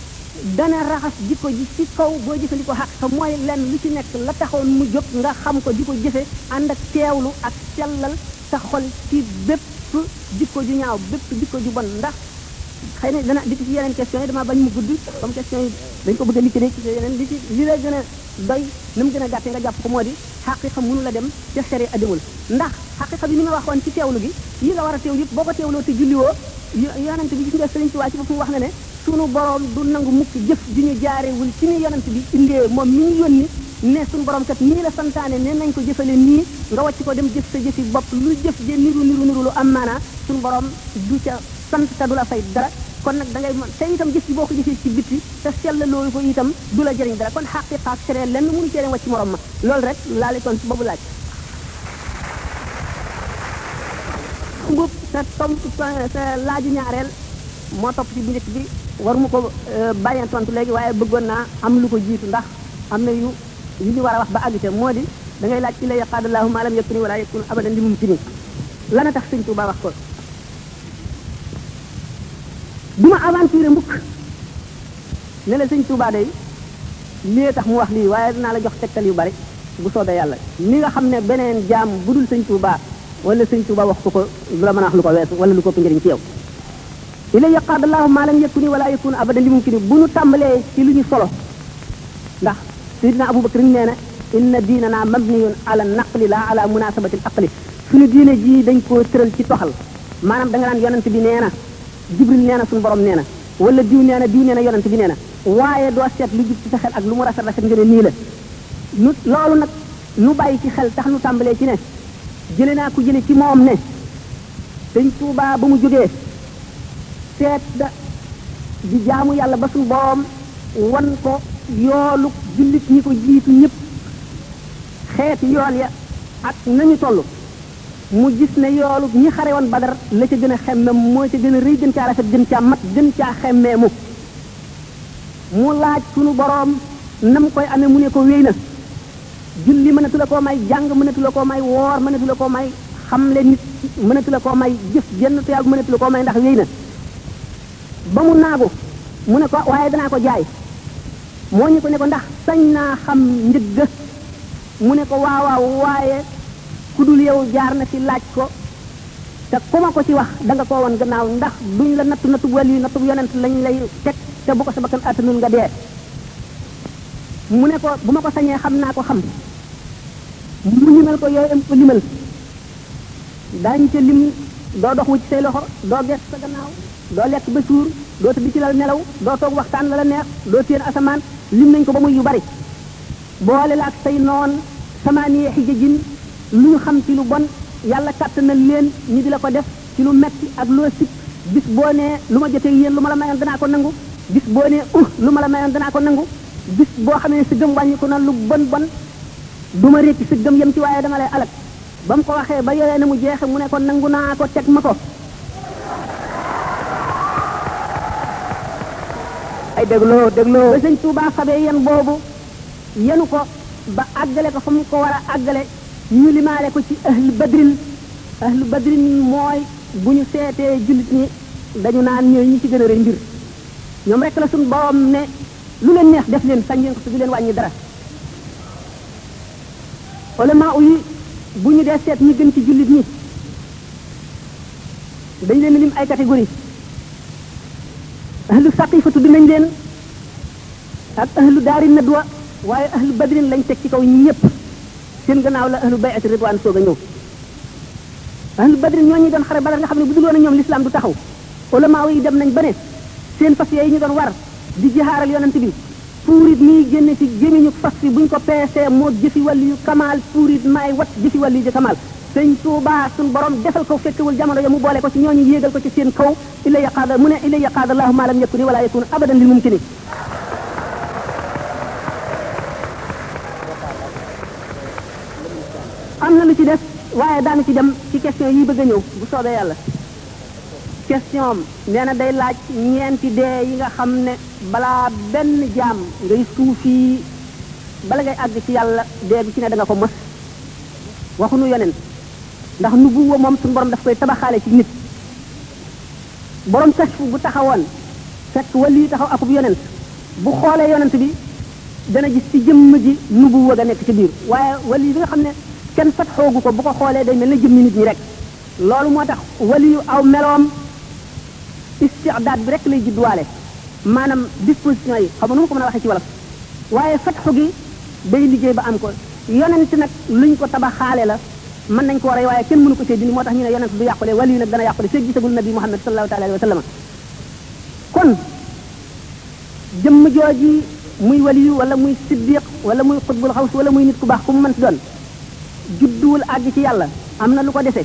dana raxas jikko ji ci kaw boo jëfandikoo xaq ka mooy lenn lu ci nekk la taxoon mu jóg nga xam ko di ko jëfe ànd ak teewlu ak sellal sa xol ci bépp jikko ju ñaaw bépp jikko ju bon ndax xëy na dana di ci yeneen question yi dama bañ mu gudd comme question yi dañ ko bëgg a liquider ci yeneen li ci li la gën a doy na mu gën a gàttee nga jàpp ko moo di Haqiiqa mënul a dem te Sharia demul ndax Haqiiqa bi ni ma waxoon ci teewlu gi yi nga war a teew yëpp boo ko teewloo te julliwoo yonent bi gis nga Sëriñ Tuubaa ci boppam wax na ne sunu boroom du nangu mukk jëf ju ñu jaarewul ci ni yonent bi indee moom mi ñu yónni ne sunu boroom kat nii la santaane ne nañ ko jëfale nii nga wàcc ko dem jëf sa jëfi bopp lu jëf je niru niru niru lu am maanaa sunu boroom du ca sant te du la fay dara kon nag da ngay mën te itam jëf ji boo ko jëfee ci bitti te sellaloo ko itam du la jëriñ dara kon xaqiqa ak sere lenn mënu cee dem wàcc morom ma loolu rek laa lay tontu boobu laaj ngub sa tontu sa sa laaju ñaareel moo topp ci bu njëkk bi war mu ko bàyyeen tontu léegi waaye bëggoon naa am lu ko jiitu ndax am na yu yu ñu war a wax ba àgg ca moo di da ngay laaj ci la yaqaad allahu ma lam yakuni wala yakunu abadan li mum tini lana tax sëñ Tuubaa wax ko du ma aventure mbukk ne la sëñ Tuubaa day lii tax mu wax lii waaye dinaa la jox tegtal yu bari bu soobee yàlla ni nga xam ne beneen jaam bu dul sëñ Tuubaa wala sëñ Tuubaa wax ko ko du la mën a wax lu ko weesu wala lu ko ëpp njëriñ ci yow ila yaqaad allahu maa lam yakuni wala yakun abadan li mumkini bu ñu tàmbalee ci lu ñu solo ndax sayidina abubakar nee na inna diinana mabniyun ala naqli la ala munasabati al aqli suñu diine ji dañ koo tëral ci toxal maanaam da nga naan yonent bi nee na jibril nee na suñu borom nee na wala diw nee na diw nee na yonent bi nee na waaye doo seet lu jub ci sa xel ak lu mu rafet rafet nga ne nii la nu loolu nag nu bàyyi ci xel tax nu tàmbalee ci ne jële naa ko jële ci moom ne sëñ Tuubaa ba mu jógee seet da di jaamu yàlla ba suñu borom wan ko yoolu jullit ñi ko jiitu ñëpp xeeti yool ya ak nañu toll mu gis ne yoolub ñi xare woon badar la ca gën a xemmem moo ca gën a rëy gën caa rafet gën caa mat gën caa xemmeemu mu laaj sunu boroom nam koy amee mu ne ko wéy na julli mënatu la koo may jàng mënatu la koo may woor mënatu la koo may xamle nit mënatu la koo may jëf jenn tuyaab mënatu la koo may ndax wéy na ba mu naagu mu ne ko waaye danaa ko jaay moo ñu ko ne ko ndax sañ naa xam njëgg mu ne ko waawaaw waaye ku dul yow jaar na fi laaj ko te ku ma ko ci wax da nga koo woon gannaaw ndax duñ la nattu nattu wàll yu nattu yonent lañ lay teg te bu ko sa bakkan attanul nga dee mu ne ko bu ma ko sañee xam naa ko xam mu limal ko yooyu am ko limal daañ ca lim doo dox wu ci say loxo doo gees sa gannaaw doo lekk ba suur doo tëdd ci lal nelaw doo toog waxtaan la la neex doo téen asamaan lim nañ ko ba muy yu bari boole la ak say noon samaaniya xijajin lu ñu xam ci lu bon yàlla kàttanal leen ñu di la ko def ci lu metti ak loo sib bis boo nee lu ma jotee yéen lu ma la mayoon danaa ko nangu bis boo nee uh lu ma la mayoon danaa ko nangu bis boo xam ne sa gëm wàññiku na lu bon bon du ma récc sa gëm yem ci waaye dama lay alak ba mu ko waxee ba yoree na mu jeexe mu ne ko nangu naa ko teg ma ko ay dégloo dégloo ba sëñ Tuubaa xabee yan boobu yenu ko ba àggale ko fa mu ko war a àggale ñu limaale ko ci ahlu badrin ahlu badrin mooy bu ñu seetee jullit ñi dañu naan ñooy ñi ci gën a rëy mbir ñoom rek la suñu borom ne lu leen neex def leen sañ ngeen ko te du leen wàññi dara ulama yi bu ñu dee seet ñi gën ci jullit ñi dañ leen lim ay catégorie ahlu saqifa tudd nañ leen ak ahlu daari nadwa waaye ahlu badrin lañ teg ci kaw ñëpp seen gannaaw la ahlu bayati ridwaan soog a ñëw ahlu badrin ñoo ñuy doon xare badar nga xam ne bu dul woon ak ñoom lislaam du taxaw ulama yi dem nañ ba ne seen fas yooyu ñu doon war di jihaaral yonent bi puurit mii génne ci gémmiñu fas yi buñ ko peesee moo jëfi wàllu yu kamaal puurit maay wat jëfi wàllu yu kamaal sëñ Tuubaa suñ borom defal ko fekkewul jamono ya mu boole ko ci ñooñu yéegal ko ci seen kaw illa yaqaada mu ne illa yaqaada allahu ma lam yakuni wala yakunu abadan lil mumkini am na lu ci def waaye daanu ci dem ci question yi bëgg a ñëw bu soobee yàlla question am nee na day laaj ñeenti dee yi nga xam ne balaa benn jaam ngay suufi bala ngay àgg ci yàlla dee bi ci ne da nga ko mos waxunu yonent ndax nubuwa moom suñu borom daf koy tabaxaale ci nit borom kashfu bu taxawoon fekk wali yi taxaw akub yonent bu xoolee yonent bi dana gis ci jëmm ji nubuwa ga nekk ci biir waaye wali yi nga xam ne kenn fat xoogu ko bu ko xoolee day mel ne jëmmi nit ñi rek loolu moo tax wali yu aw meloom istidaad bi rek lay judduwaale maanaam disposition yi xam nu ma ko mën a waxee ci wolof waaye fatxu gi day liggéey ba am ko yonent nag luñ ko tabaxaale la mën nañ koo rey waaye kenn mënu ko cee dindi moo tax ñu ne yonent du yàqule wali yu nag dana yàqule fekk gisagul nabi Muhammad sallallahu taala alayhi wa sallam kon jëmm jooji muy waliyu wala muy siddiq wala muy xutbul xaws wala muy nit ku baax ku mu mën si doon judduwul àgg ci yàlla am na lu ko dese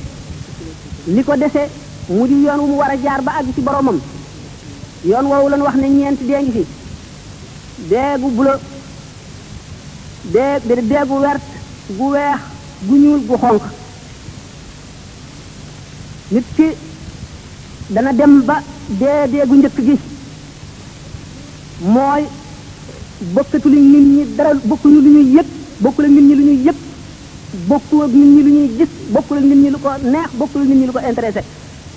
li ko dese mu di yoon wu mu war a jaar ba àgg ci boromam yoon woowu lan wax ne ñeent dee ngi fi dee gu bulo dee bi dee gu wert gu weex gu ñuul gu xonq nit ki dana dem ba dee dee gu njëkk gi mooy bokkatu li nit ñi dara bokkuñu lu ñuy yëg bokkul ak nit ñi lu ñuy yëg bokkul ak nit ñi lu ñuy gis bokkul ak nit ñi lu ko neex bokkul ak nit ñi lu ko intéressé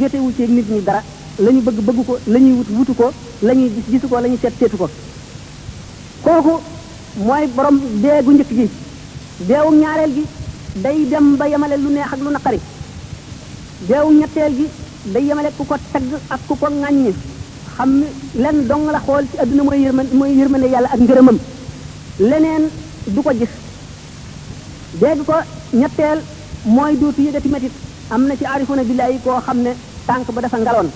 jotewu ci nit ñi dara la ñu bëgg bëggu ko la ñuy wut wutu ko la ñuy gis gisu ko la ñuy seet seetu ko kooku mooy borom dee gu njëkk gi deewu ñaareel gi day dem ba yemale lu neex ak lu naqari deewu ñetteel gi day yemale ku ko tagg ak ku ko ŋàññ xam ni lenn dong la xool ci àdduna mooy yërmande mooy yërmande yàlla ak ngërëmam leneen du ko gis dégg ko ñetteel mooy dootu yëgati métit am na ci aarifuna billaahi yi koo xam ne tànk ba dafa ngaloon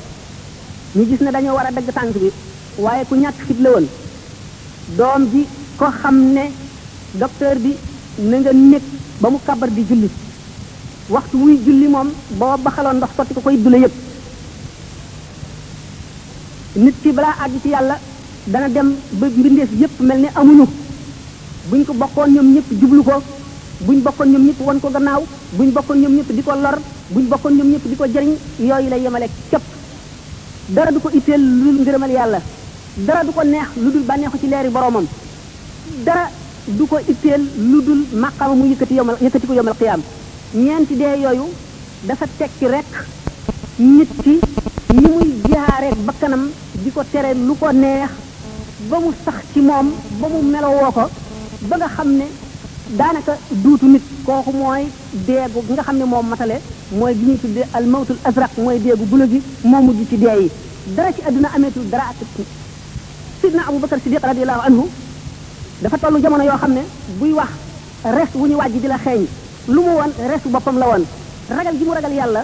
ñu gis ne dañoo war a dagg tànk bi waaye ku ñàkk fit la woon doom ji ko xam ne docteur bi na nga nekk ba mu kabar di julli waxtu wuy julli moom boo baxaloon ndox sotti ko koy dula yëpp nit ki balaa àgg ci yàlla dana dem ba mbindeef yépp mel ne amuñu buñ ko bokkoon ñoom ñëpp jublu ko buñ bokkoon ñoom ñëpp won ko gannaaw buñ bokkoon ñoom ñëpp di ko lor buñ bokkoon ñoom ñëpp di ko jëriñ yooyu lay yemale képp dara du ko itteel lu dul ngërëmal yàlla dara du ko neex lu dul bànneexu ci leeri boroomam dara du ko itteel lu dul màqama mu yëkkati yomal yëkkati ko yomal xiyaam ñeenti dee yooyu dafa tekki rek nit ki ni muy jaareeg bakkanam di ko tere lu ko neex ba mu sax ci moom ba mu melowoo ko ba nga xam ne daanaka duutu nit kooku mooy deegu gi nga xam ne moom matale mooy bi ñuy tuddee al mawtul azraq mooy deegu bula gi moo mujj ci dee yi dara ci àdduna ameetul dara ak sidna abou bakar sidiq radiallahu anhu dafa tollu jamono yoo xam ne buy wax res wu ñu wàjji di la xeeñ lu mu woon resu boppam la woon ragal gi mu ragal yàlla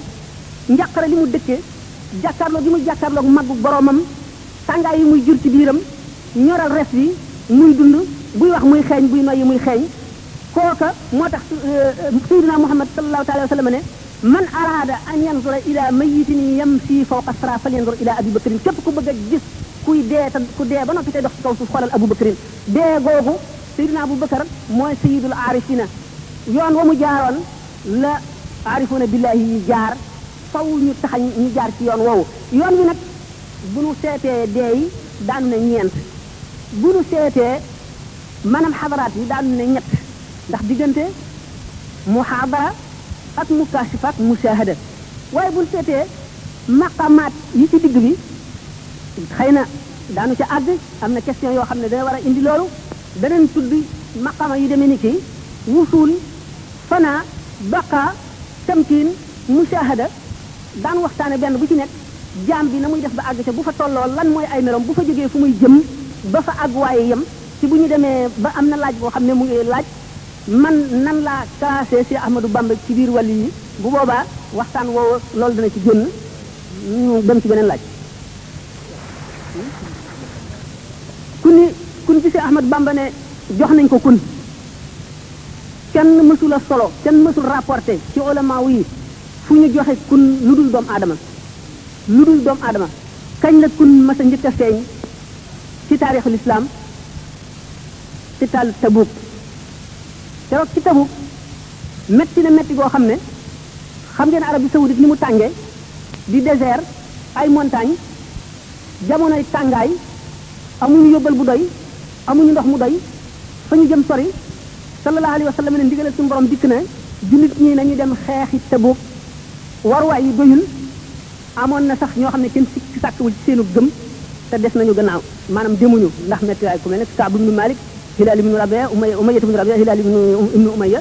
njàqare li mu dëkkee jàkkaarloo gi muy jàkkaarloog màggug boroomam tàngaay yi muy jur ci biiram ñoral res bi muy dund buy wax muy xeeñ buy noyyi muy xeeñ kooka moo tax sayyidina muhammad sallallahu taala wa sallam ne man araada an yanzura ila mayitin yamsi fawqa sara fal yanzur ila abi bakrin képp ku bëgg a gis kuy dee te ku dee ba noppi tey dox ci kaw suuf xoolal abu bakrin dee googu sayyidina abu bakar mooy sayyidul aarifina yoon wa mu jaaroon la aarifuuna billahi yi jaar fàww ñu taxañ ñu jaar ci yoon woowu yoon wi nag bu nu seetee dee yi daanu ne ñeent bu nu seetee maanaam xadaraat yi daanu ne ñett ndax diggante muhaadara ak mukaashifa ak musaahada waaye bu nu seetee maqamaat yi ci digg bi xëy na daanu ca àgg am na question yoo xam ne dana war a indi loolu beneen tudd maqama yu demee ni ki wusuul fanaa baqa tamkiin, musaahada, daan waxtaane benn bu ci nekk jaam bi na muy def ba àgg ca bu fa tolloo lan mooy ay meloom bu fa jógee fu muy jëm ba fa àgguwaaye yem ci bu ñu demee ba am na laaj boo xam ne mu ngi laaj man nan laa classé si Ahmadou Bamba ci biir wàll yi bu boobaa waxtaan woowu loolu dana ci génn ñu dem ci beneen laaj kun ni kun ci si Ahmadou Bamba ne jox nañ ko kun kenn mësul a solo kenn mësul rapporté ci ulamaaw yi fu ñu joxe kun lu dul doomu aadama lu dul doomu aadama kañ la kun mas a njëkk a feeñ ci taarixul islaam xitaalu Tabuk keroog ci Tabuk metti na metti goo xam ne xam ngeen Arabie Saoudite ni mu tàngee di désert ay montagne jamonoy tàngaay amuñu yóbbal bu doy amuñu ndox mu doy fa ñu jëm sori sallallahu alayhi wa sallam ne ndigalal suñu borom dikk na jullit ñi nañu dem xeexi Tabuk warwaay yi doyul amoon na sax ñoo xam ne kenn sikk sàkkawul ci seenu gëm te des nañu gannaaw maanaam demuñu ndax métti waay ku mel ne Kaab ibnu Malik Hilaal ibnu Rabia Umayya Umayya ibnu Rabia Hilaal ibnu Umayya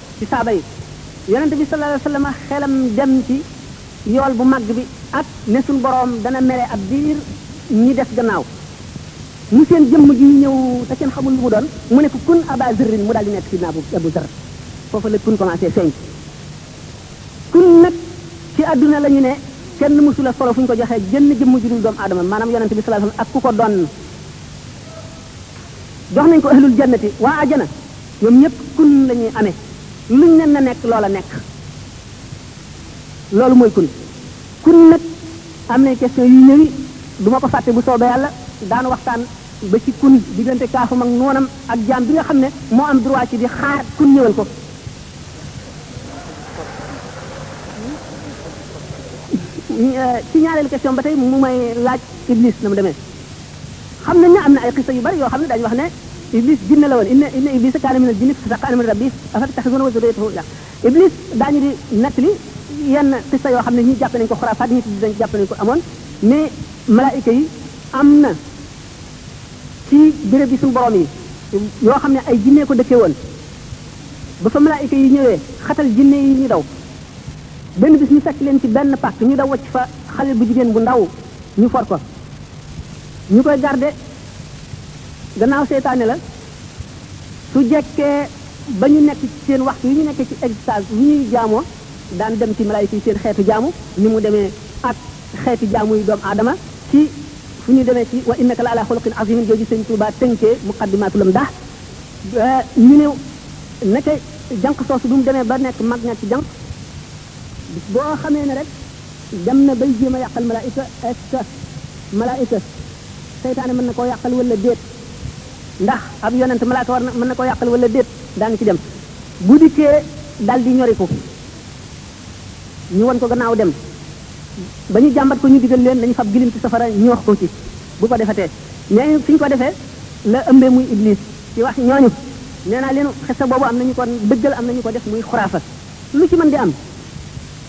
ci saaba yi yonente bi sallallahu alayhi wa sallam xelam dem ci yool bu màgg bi ak ne suñ boroom dana mere ab diir ñi des gannaaw mu seen jëmm ji ñëw te kenn xamul lu mu doon mu ne ko kun aba zërrin mu daal di nekk sidna abu abu zër foofu la kun commencé feeñ kun nag ci àdduna la ñu ne kenn mësul a solo fu ñu ko joxee jënn jëmm ji dul doomu aadama maanaam yonente bi sallallahu alayhi wa sallam ak ku ko doon jox nañ ko ahlul jannati waa ajana ñoom ñëpp kun la ñuy amee luñ ne na nekk loola nekk loolu mooy kun kun nag am na question yu ñëwi du ma ko fàtte bu soobee yàlla daan waxtaan ba ci kun diggante kaafam ak noonam ak jaam bi nga xam ne moo am droit ci di xaar kun ñëwal ko ci ñaareelu question ba tey mu may laaj iblis na mu demee xam nañ ne am na ay xisa yu bari yoo xam ne dañu wax ne iblis jinne la woon inna inna iblisa kaana minal jinni fasaqa an amri rabbi afatattaxizuuna wa zurriyatahu awliyaa iblis daañu di nettali yenn xisa yoo xam ne ñi jàpp nañ ko xuraafaat ñi dañ jàpp nañ ko amoon mais malaayika yi am na ci béréb yi suñu borom yi yoo xam ne ay jinne ko dëkkee woon ba fa malaayika yi ñëwee xatal jinne yi ñu daw benn bis ñu fekk leen ci benn pàkk ñu daw wacc fa xale bu jigéen bu ndaw ñu for ko ñu koy garde gannaaw seytaane la su jekkee ba ñu nekk ci seen waxtu yi ñu nekkee ci extase yi ñuy jaamoo daan dem ci malaayika yi seen xeetu jaamu ni mu demee ak xeeti jaamu yu doomu aadama ci fu ñu demee ci wa innaka la ala xuluqin azimin jooju sëñ Tuuba tënkee muqaddimaatulam dax ñu ne naka jànq soosu bu mu demee ba nekk mag ña ci jànq boo xamee ne rek dem na bay jéem a yàqal malaayika est-ce que malaayika seytaane mën na koo yàqal wala déet ndax ab yonent malaaka war na mën na koo yàqal wala déet daa ngi ci dem bu dikkee dal di ñoriku ñu won ko gannaaw dem ba ñu jàmbat ko ñu digal leen nañu fab gilim ci safara ñu wax ko ci bu ko defatee nee fi ñu ko defee la ëmbee muy iblis ci wax ñooñu nee naa leen xesa boobu am nañu ko dëggal am nañu ko def muy xuraafa lu ci mën di am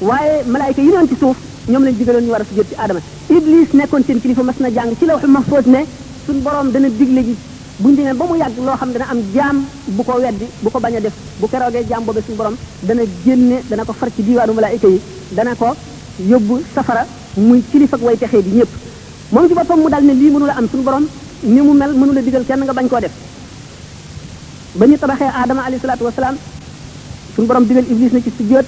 waaye malaayka yi noon ci suuf ñoom lañ digaloon ñu war a sujjóot ci aadama iblis nekkoon seen kilifa mas na jàng ci lawxul mahfuus ne suñ boroom dana digle ji buñ demee ba mu yàgg loo xam dana am jaam bu ko weddi bu ko bañ a def bu keroogee jaam boobee suñu borom dana génne dana ko far ci diiwaanu malaayika yi dana ko yóbbu safara muy kilifa ak way texee bi ñëpp moom ci boppam mu dal ne lii mënu la am suñu borom ni mu mel mënu la digal kenn nga bañ koo def ba ñu tabaxee aadama alayhi salaatu wasalaam suñu borom digal iblis na ci sujjóot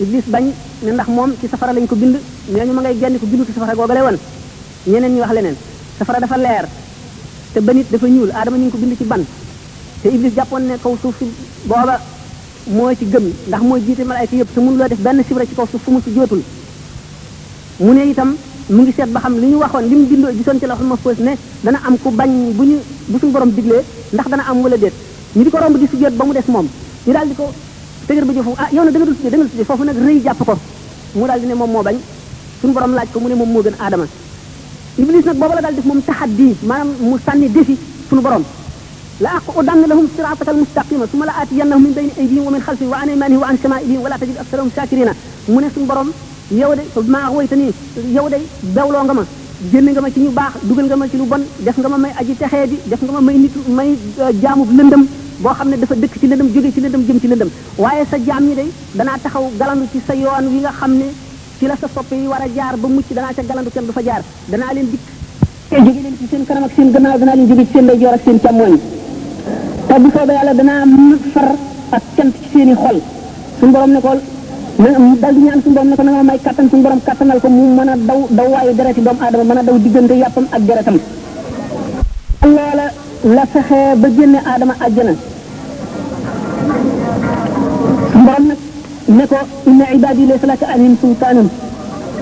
iblis bañ ne ndax moom ci safara lañ ko bind nee ñu ma ngay genn ko bindu ci safara googale woon ñeneen ñi wax leneen safara dafa leer te ba nit dafa ñuul aadama ñu ngi ko bind ci ban te iblis jàppoon ne kaw suuf si booba moo ci gën ndax mooy jiite malaayka yëpp te mënuloo def benn sibra ci kaw suuf fu mu sujjóotul mu ne itam mu ngi seet ba xam li ñu waxoon li mu bindoo gisoon ci lawhul mahfuz ne dana am ku bañ bu ñu bu suñu borom diglee ndax dana am wala déet ñu di ko romb di sujjóot ba mu des moom ñu daal di ko tëgër ba jëfu ah yow na da nga dul sujjóot da nga dul sujjóot foofu nag rëy jàpp ko mu daal di ne moom moo bañ suñu borom laaj ko mu ne moom moo gën aadama iblis nag booba la daal def moom taxaddi maanaam mu sànni defi suñu borom la aqudanna lahum siraataka almustaqima summa la aatiyannahum min bayni aydihim wa min xalfihim wa an aymanihim wa an shamaa'ilihim wa la tajidu aktharahum shakirina mu ne suñu borom yow de fa bi maa woyta nii yow de bewloo nga ma génn nga ma ci ñu baax dugal nga ma ci lu bon def nga ma may aji texee bi def nga ma may nit may jaamub lëndëm boo xam ne dafa dëkk ci lëndëm jóge ci lëndëm jëm ci lëndëm waaye sa jaam ñi de danaa taxaw galandu ci sa yoon wi nga xam ne ci la sa soppe yi war a jaar ba mucc danaa ca galandu kenn du fa jaar danaa leen dikk te jóge leen ci seen kanam ak seen gannaaw danaa leen jóge ci seen ndeyjoor ak seen càmmooñ te bu soobee yàlla danaa far ak cant ci seen i xol suñu borom ne ko dal di ñaan suñu borom ne ko na nga may kattan suñu borom kattanal ko mu mën a daw daw waayu dereti doomu aadama mën a daw diggante yàppam ak deretam loola la fexe ba génne aadama àjjana suñu borom nag ne ko inna ibadi laysa laka alayhim sultaanun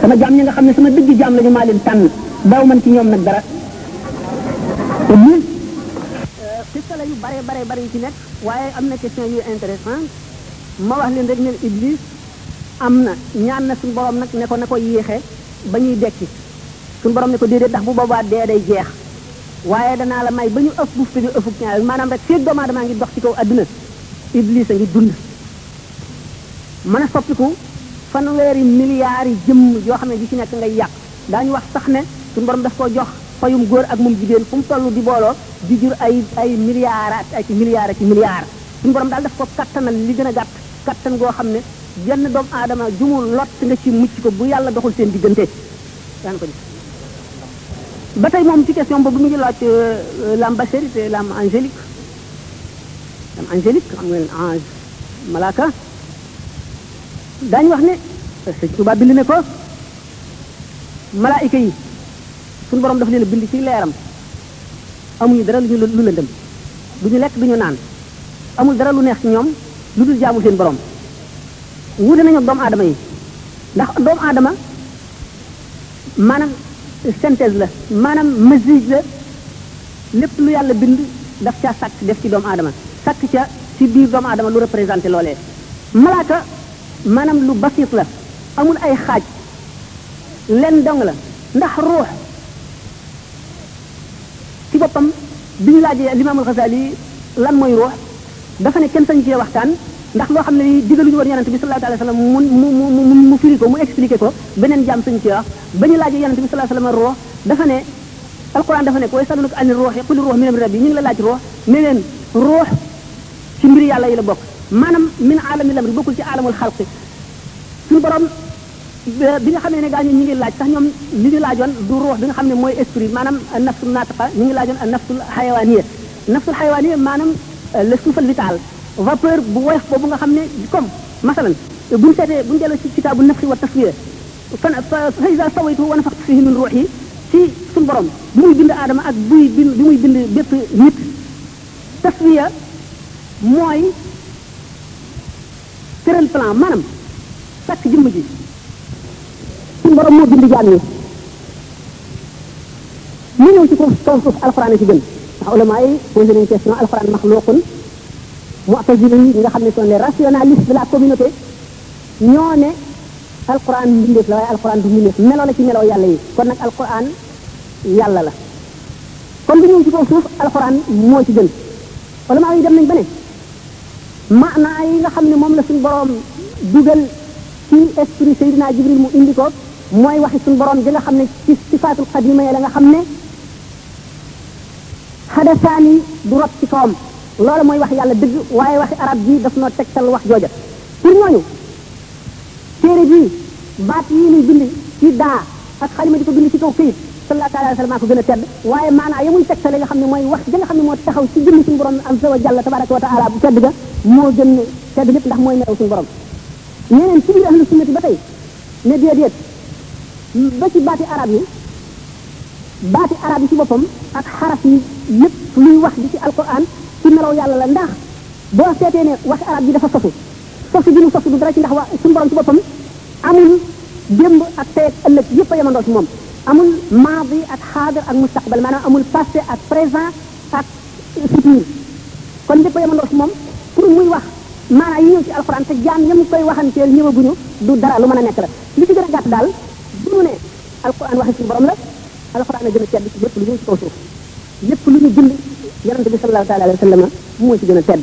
sama jaam ñi nga xam ne sama dëgg jaam lañu maa leen tànn daaw man ci ñoom nag dara te lii xista la yu bare bare bare yu ci nekk waaye am na question yu intéressant ma wax leen rek ne iblis am na ñaan na suñu borom nag ne ko na ko yéexe ba ñuy dekki suñu borom ne ko déedéet ndax bu boobaa dee day jeex waaye danaa la may ba ñu ëf bufte bi ëfuk ñaar maanaam rek feeg doomu aadama ngi dox ci kaw adduna iblis a ngi dund mën a soppiku fanweeri milliards yi jëmm yoo xam ne ji ci nekk ngay yàq daañu wax sax ne suñu borom daf koo jox payum góor ak moom jigéen fu mu toll di booloo di jur ay ay milliards ak ay milliards ak milliards suñu borom daal daf ko kattanal li gën a gàtt kattan goo xam ne jenn doomu aadama ju mu lott nga ci mucc ko bu yàlla doxul seen diggante daan ko gis ba tey moom ci question boobu mi ngi laaj l'âme bachérité l'âme angélique am angélique xam nga leen ange malaaka daañu wax ne sëñ Tuubaa bind ne ko malaayika yi suñu borom daf leen bind ci leeram amuñu dara lu ñu lu lëndëm du ñu lekk du ñu naan amul dara lu neex ci ñoom lu dul jaamu seen borom wuute nañu doomu aadama yi ndax doomu aadama maanaam synthèse la maanaam masij la lépp lu yàlla bind daf caa sàkk def ci doomu aadama sàkk ca ci biir doomu aadama lu représenté loolee malaaka maanaam lu basiit la amul ay xaaj leen dong la ndax ruux ci boppam bi ñu laajee limaamul Xasaali lan mooy ruux dafa ne kenn sañ cee waxtaan ndax loo xam ne lii digaluñu woon yonent bi sallallahu alayhi wa sallam mu mu mu mu mu firi ko mu expliqué ko beneen jaam sañ cee wax ba ñu laajee yonent bi sallallahu alayhi wa sallam ruux dafa ne alquran dafa ne ko yasalunaka ani ruuxi quli ruux min amri rabbi ñu ngi la laaj ruux ne leen ruux ci mbiri yàlla yi la bokk maanaam min aalami lamri bokkul ci aalamul xalqi suñu borom bi nga xamee ne gaañu ñi ngi laaj sax ñoom li ñu laajoon du ruux bi nga xam ne mooy esprit maanaam nafsul naataqa ñi ngi laajoon nafsul xayawaaniya nafsul xayawaaniya maanaam le souffle vital vapeur bu woyof boobu nga xam ne comme masalan buñ seetee buñ delloo ci kitaabu nafsi wa taswiya fan fa iza sawaytu wa nafaxtu fihi min ruuxi ci suñu borom bi muy bind aadama ak buy bind bi muy bind bépp nit taswiya mooy tëral plan maanaam sàkk jëmm ji suñu borom moo bind jaam ñi mu ñëw ci kaw kaw suuf alxuraan a ci gën ndax ulama yi posé nañu question alxuraan maxluqun mu'tazila yi nga xam ne sont les rationalistes de la communauté ñoo ne alxuraan mbindeef la waaye alxuraan du mbindeef melo la ci melo yàlla yi kon nag alxuraan yàlla la kon bu ñëw ci kaw suuf alxuraan moo ci gën ulama yi dem nañ ba ne maanaa yi nga xam ne moom la suñu borom dugal ci esprit Seydina Jibril mu indi ko mooy waxi suñu borom ji nga xam ne ci sifaatul qadima yi la nga xam ne xadasaan yi du rot ci kawam loolu mooy wax yàlla dëgg waaye waxi arab ji daf noo tegtal wax jooja pour ñooñu téere bii baat yi ñuy bind ci daa ak xalima di ko bind ci kaw këyit sallallahu alayhi wa sallam maa ko gën a tedd waaye maanaa ya muy tegtale nga xam ne mooy wax ja nga xam ne moo taxaw ci jëmm suñu borom azza wa jalla tabaraka wa taala bu tedd ga moo gën a tedd lépp ndax mooy melaw suñu borom ñeneen ci biir ahlu sunnati ba tey ne déedéet ba ci baati arab yi baati arab yi ci boppam ak xaraf yi lépp luy wax di ci alquran ci melaw yàlla la ndax boo seetee ne waxi arab bi dafa sosu sos gi mu sos du dara ci ndax waa suñu borom ci boppam amul démb ak tey ak ëllëg yëpp a yemandoo ci moom amul maadi ak xaadar ak mustaqbal maanaam amul passé ak présent ak futur kon lépp a yemandoo ci moom pour muy wax maanaam yi ñëw ci alxuraan te jaam ñam koy waxanteel ñëwaguñu du dara lu mën a nekk la li ci gën a gàtt daal bu mu ne alxuraan waxi suñu borom la alxuraan a gën a tedd ci lépp lu ñëw ci kaw suuf lépp lu ñu bind yonente bi sallallahu taala alayhi wa sallam moo ci gën a tedd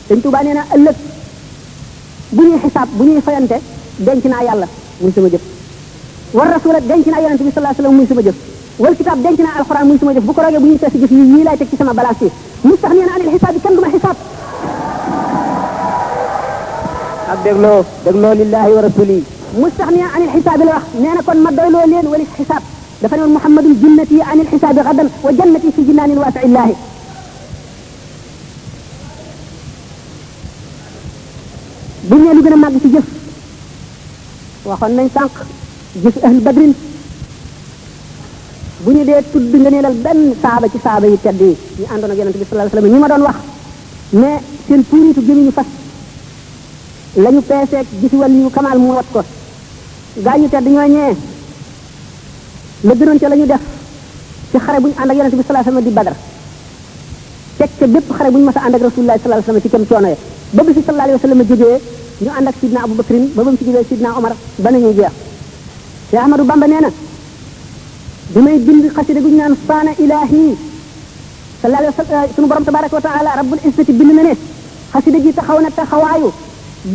sëñ Tuubaa nee na ëllëg bu ñuy xisaab bu ñuy fayante denc naa yàlla muy sama jëf war rasula denc naa yonente bi sallallahu alayhi wasallam muy sama jëf wal kitaab denc naa alxuraan muy sama jëf bu ko rogee bu ñuy fees jëf yi yii laay teg ci sama balance yi mu sax nee na anil xisaab yi kenn du ma xisaab ak dégloo dégloo lillahi wa rasuli mu sax nee na anil xisaab yi la wax nee na kon ma doyloo leen wali xisaab dafa ne woon muhammadun jinnati anil xisaabi gadan wa jannati fi jinnaanin waasi'illahi bu ñee lu gën a màgg ci jëf waxoon nañ sànq jëf ahlu badrin bu ñu dee tudd nga neelal benn saaba ci saaba yi tedd yi ñu àndoon ak yonente bi sallallahu alayhi wasallam ñi ma doon wax mais seen puuritu gémmiñu fas la ñu peeseeg gisi wàll yu kamaal mu wat ko gaa ñu tedd ñoo ñee la gënoon ca la ñu def ci xare bu ñu ànd ak yonente bi sallallahu alayhi wasallam di badar teg ca bépp xare bu ñu mas a ànd ak rasulullah sallallahu alayhi wasallam ci kem coono ya ba bi fi sallallahu alayhi wasallam jógee ñu ànd ak sidna Abu Bakrin ba ba mu fi jógee sidna Omar ba nañuy jeex Cheikh Ahmadou Bamba nee na bi may bind xasida gu ñu naan faana ilahi sallallahu alayhi wasallam sunu borom tabaraka wa taala rabbul izzati bind na ne xasida gi taxaw na taxawaayu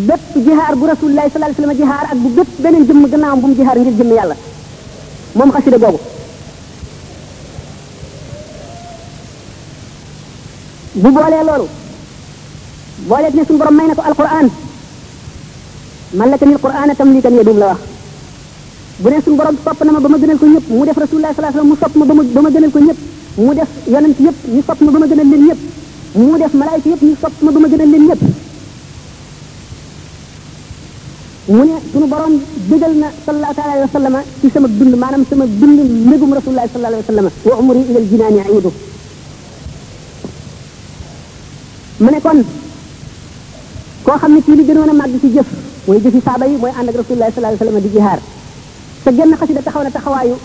bépp jihaar bu rasulullah sallallahu alayhi wasallam jihaar ak bu bépp beneen jëmm gannaawam bu mu jihaar ngir jëmm yàlla moom xasida googu bu boolee loolu booleet ne suñu borom may na ko alquran mallakanil qur'ana tamlikan yadum la wax bu ne suñu borom sopp na ma ba ma gënal ko ñëpp mu def rasulullah sallallahu alayhi wasallam mu sopp ma ba ma ba ma gënal ko ñëpp mu def yonent yëpp ñu sopp ma ba ma gënal leen ñëpp mu def malaayika yëpp ñu sopp ma ba ma gënal leen ñëpp mu ne sunu borom dëgal na sallallahu taala alayhi wa sallama ci sama dund maanaam sama dund mbégum rasulullahi sallallahu alayhi wa sallama wa umri ila al jinaani aidu mu ne kon koo xam ne ci li gënoon a màgg ci jëf mooy jëfi saaba yi mooy ànd ak rasulullah sallallahu alayhi wasallam di jihaar te genn xasida taxaw na taxawaayu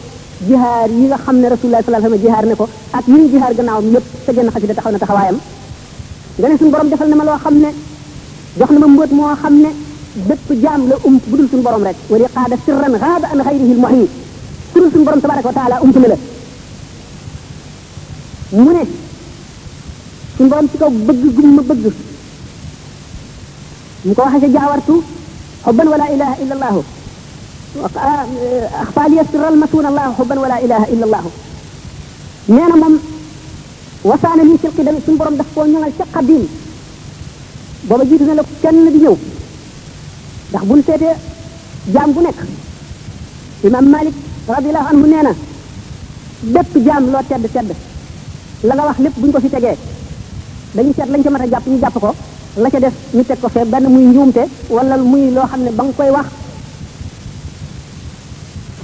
jihaar yi nga xam ne rasulullah sallallahu alayhi wasallam jihaar ne ko ak yi ñu jihaar gannaawam yépp te genn xasida taxaw na taxawaayam nga ne suñu borom defal na ma loo xam ne jox na ma mbóot moo xam ne bépp jaam la ump bu dul suñu borom rek wali qaada sirran xaaba an xayrihi lmuhyi ku dul suñu borom tabaraka wa taala ump na la mu ne suñu borom ci kaw bëgg gum ma bëgg mu ko waxee ca jaawartu xubban wala ilaha illa allahu axfaaliya sirral masuun allahu xubban wala ilaha illa allahu nee na moom wasaana lii silqi dami suñu borom daf koo ñoŋal ca xadim booba jiitu na la kenn di ñëw ndax buñ seetee jaam bu nekk imam malik radiallahu anhu nee na bépp jaam loo tedd tedd la nga wax lépp buñ ko fi tegee dañu seet lañ ca mat a jàpp ñu jàpp ko la ca def ñu teg ko fee benn muy njuumte wala muy loo xam ne ba nga koy wax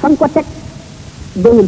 fa nga ko teg doyul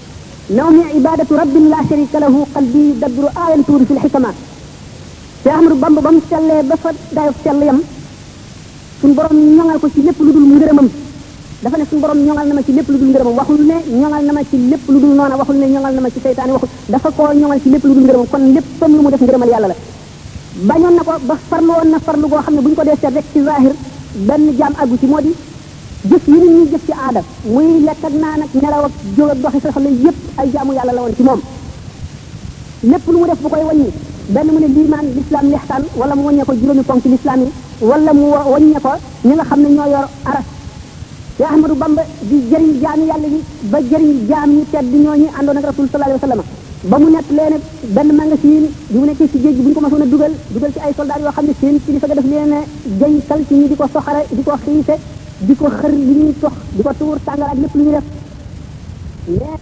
nawmi ibadatu rabbin la sharika lahu qalbi yudabbiru ayan tuuri fi lxikamaat te Ahmadu Bamba ba mu sellee ba fa dayof sell yam suñ borom ñoŋal ko ci lépp lu dul ngërëmam dafa ne suñ borom ñoŋal na ma ci lépp lu dul ngërëmam waxul ne ñoŋal na ma ci lépp lu dul noona waxul ne ñoŋal na ma ci seytaane waxul dafa koo ñoŋal ci lépp lu dul ngërëmam kon léppam lu mu def ngërëmal yàlla la bañoon na ko ba farlu woon na farlu goo xam ne bu ñu ko dee seet rek ci zahir benn jaam àggu ci moo di jëf yi nit ñuy jëf ci aada muy lekk ak naan ak nelaw ak jóg ak doxi soxla yépp ay jaamu yàlla la woon ci moom lépp lu mu def bu koy wàññi benn mu ne liimaan lislaam lixsaan wala mu wàññee ko juróomi ponk ci lislaam yi wala mu wàññee ko ñi nga xam ne ñoo yor aras Cheikh Ahmadou Bamba di jëriñ jaami yàlla yi ba jëriñ jaam ñi tedd ñooñu àndoon ak rasul sallallahu alayhi wa sallam ba mu nekk leen benn magasin bi mu nekkee ci géej gi bu ñu ko masoon a dugal dugal ci ay soldats yoo xam ne seen kilifa ga daf leen a jañtal ci ñi di ko soxare di ko xiise di ko xër li ñuy sox di ko tuur sàngar ak lépp lu ñuy def mais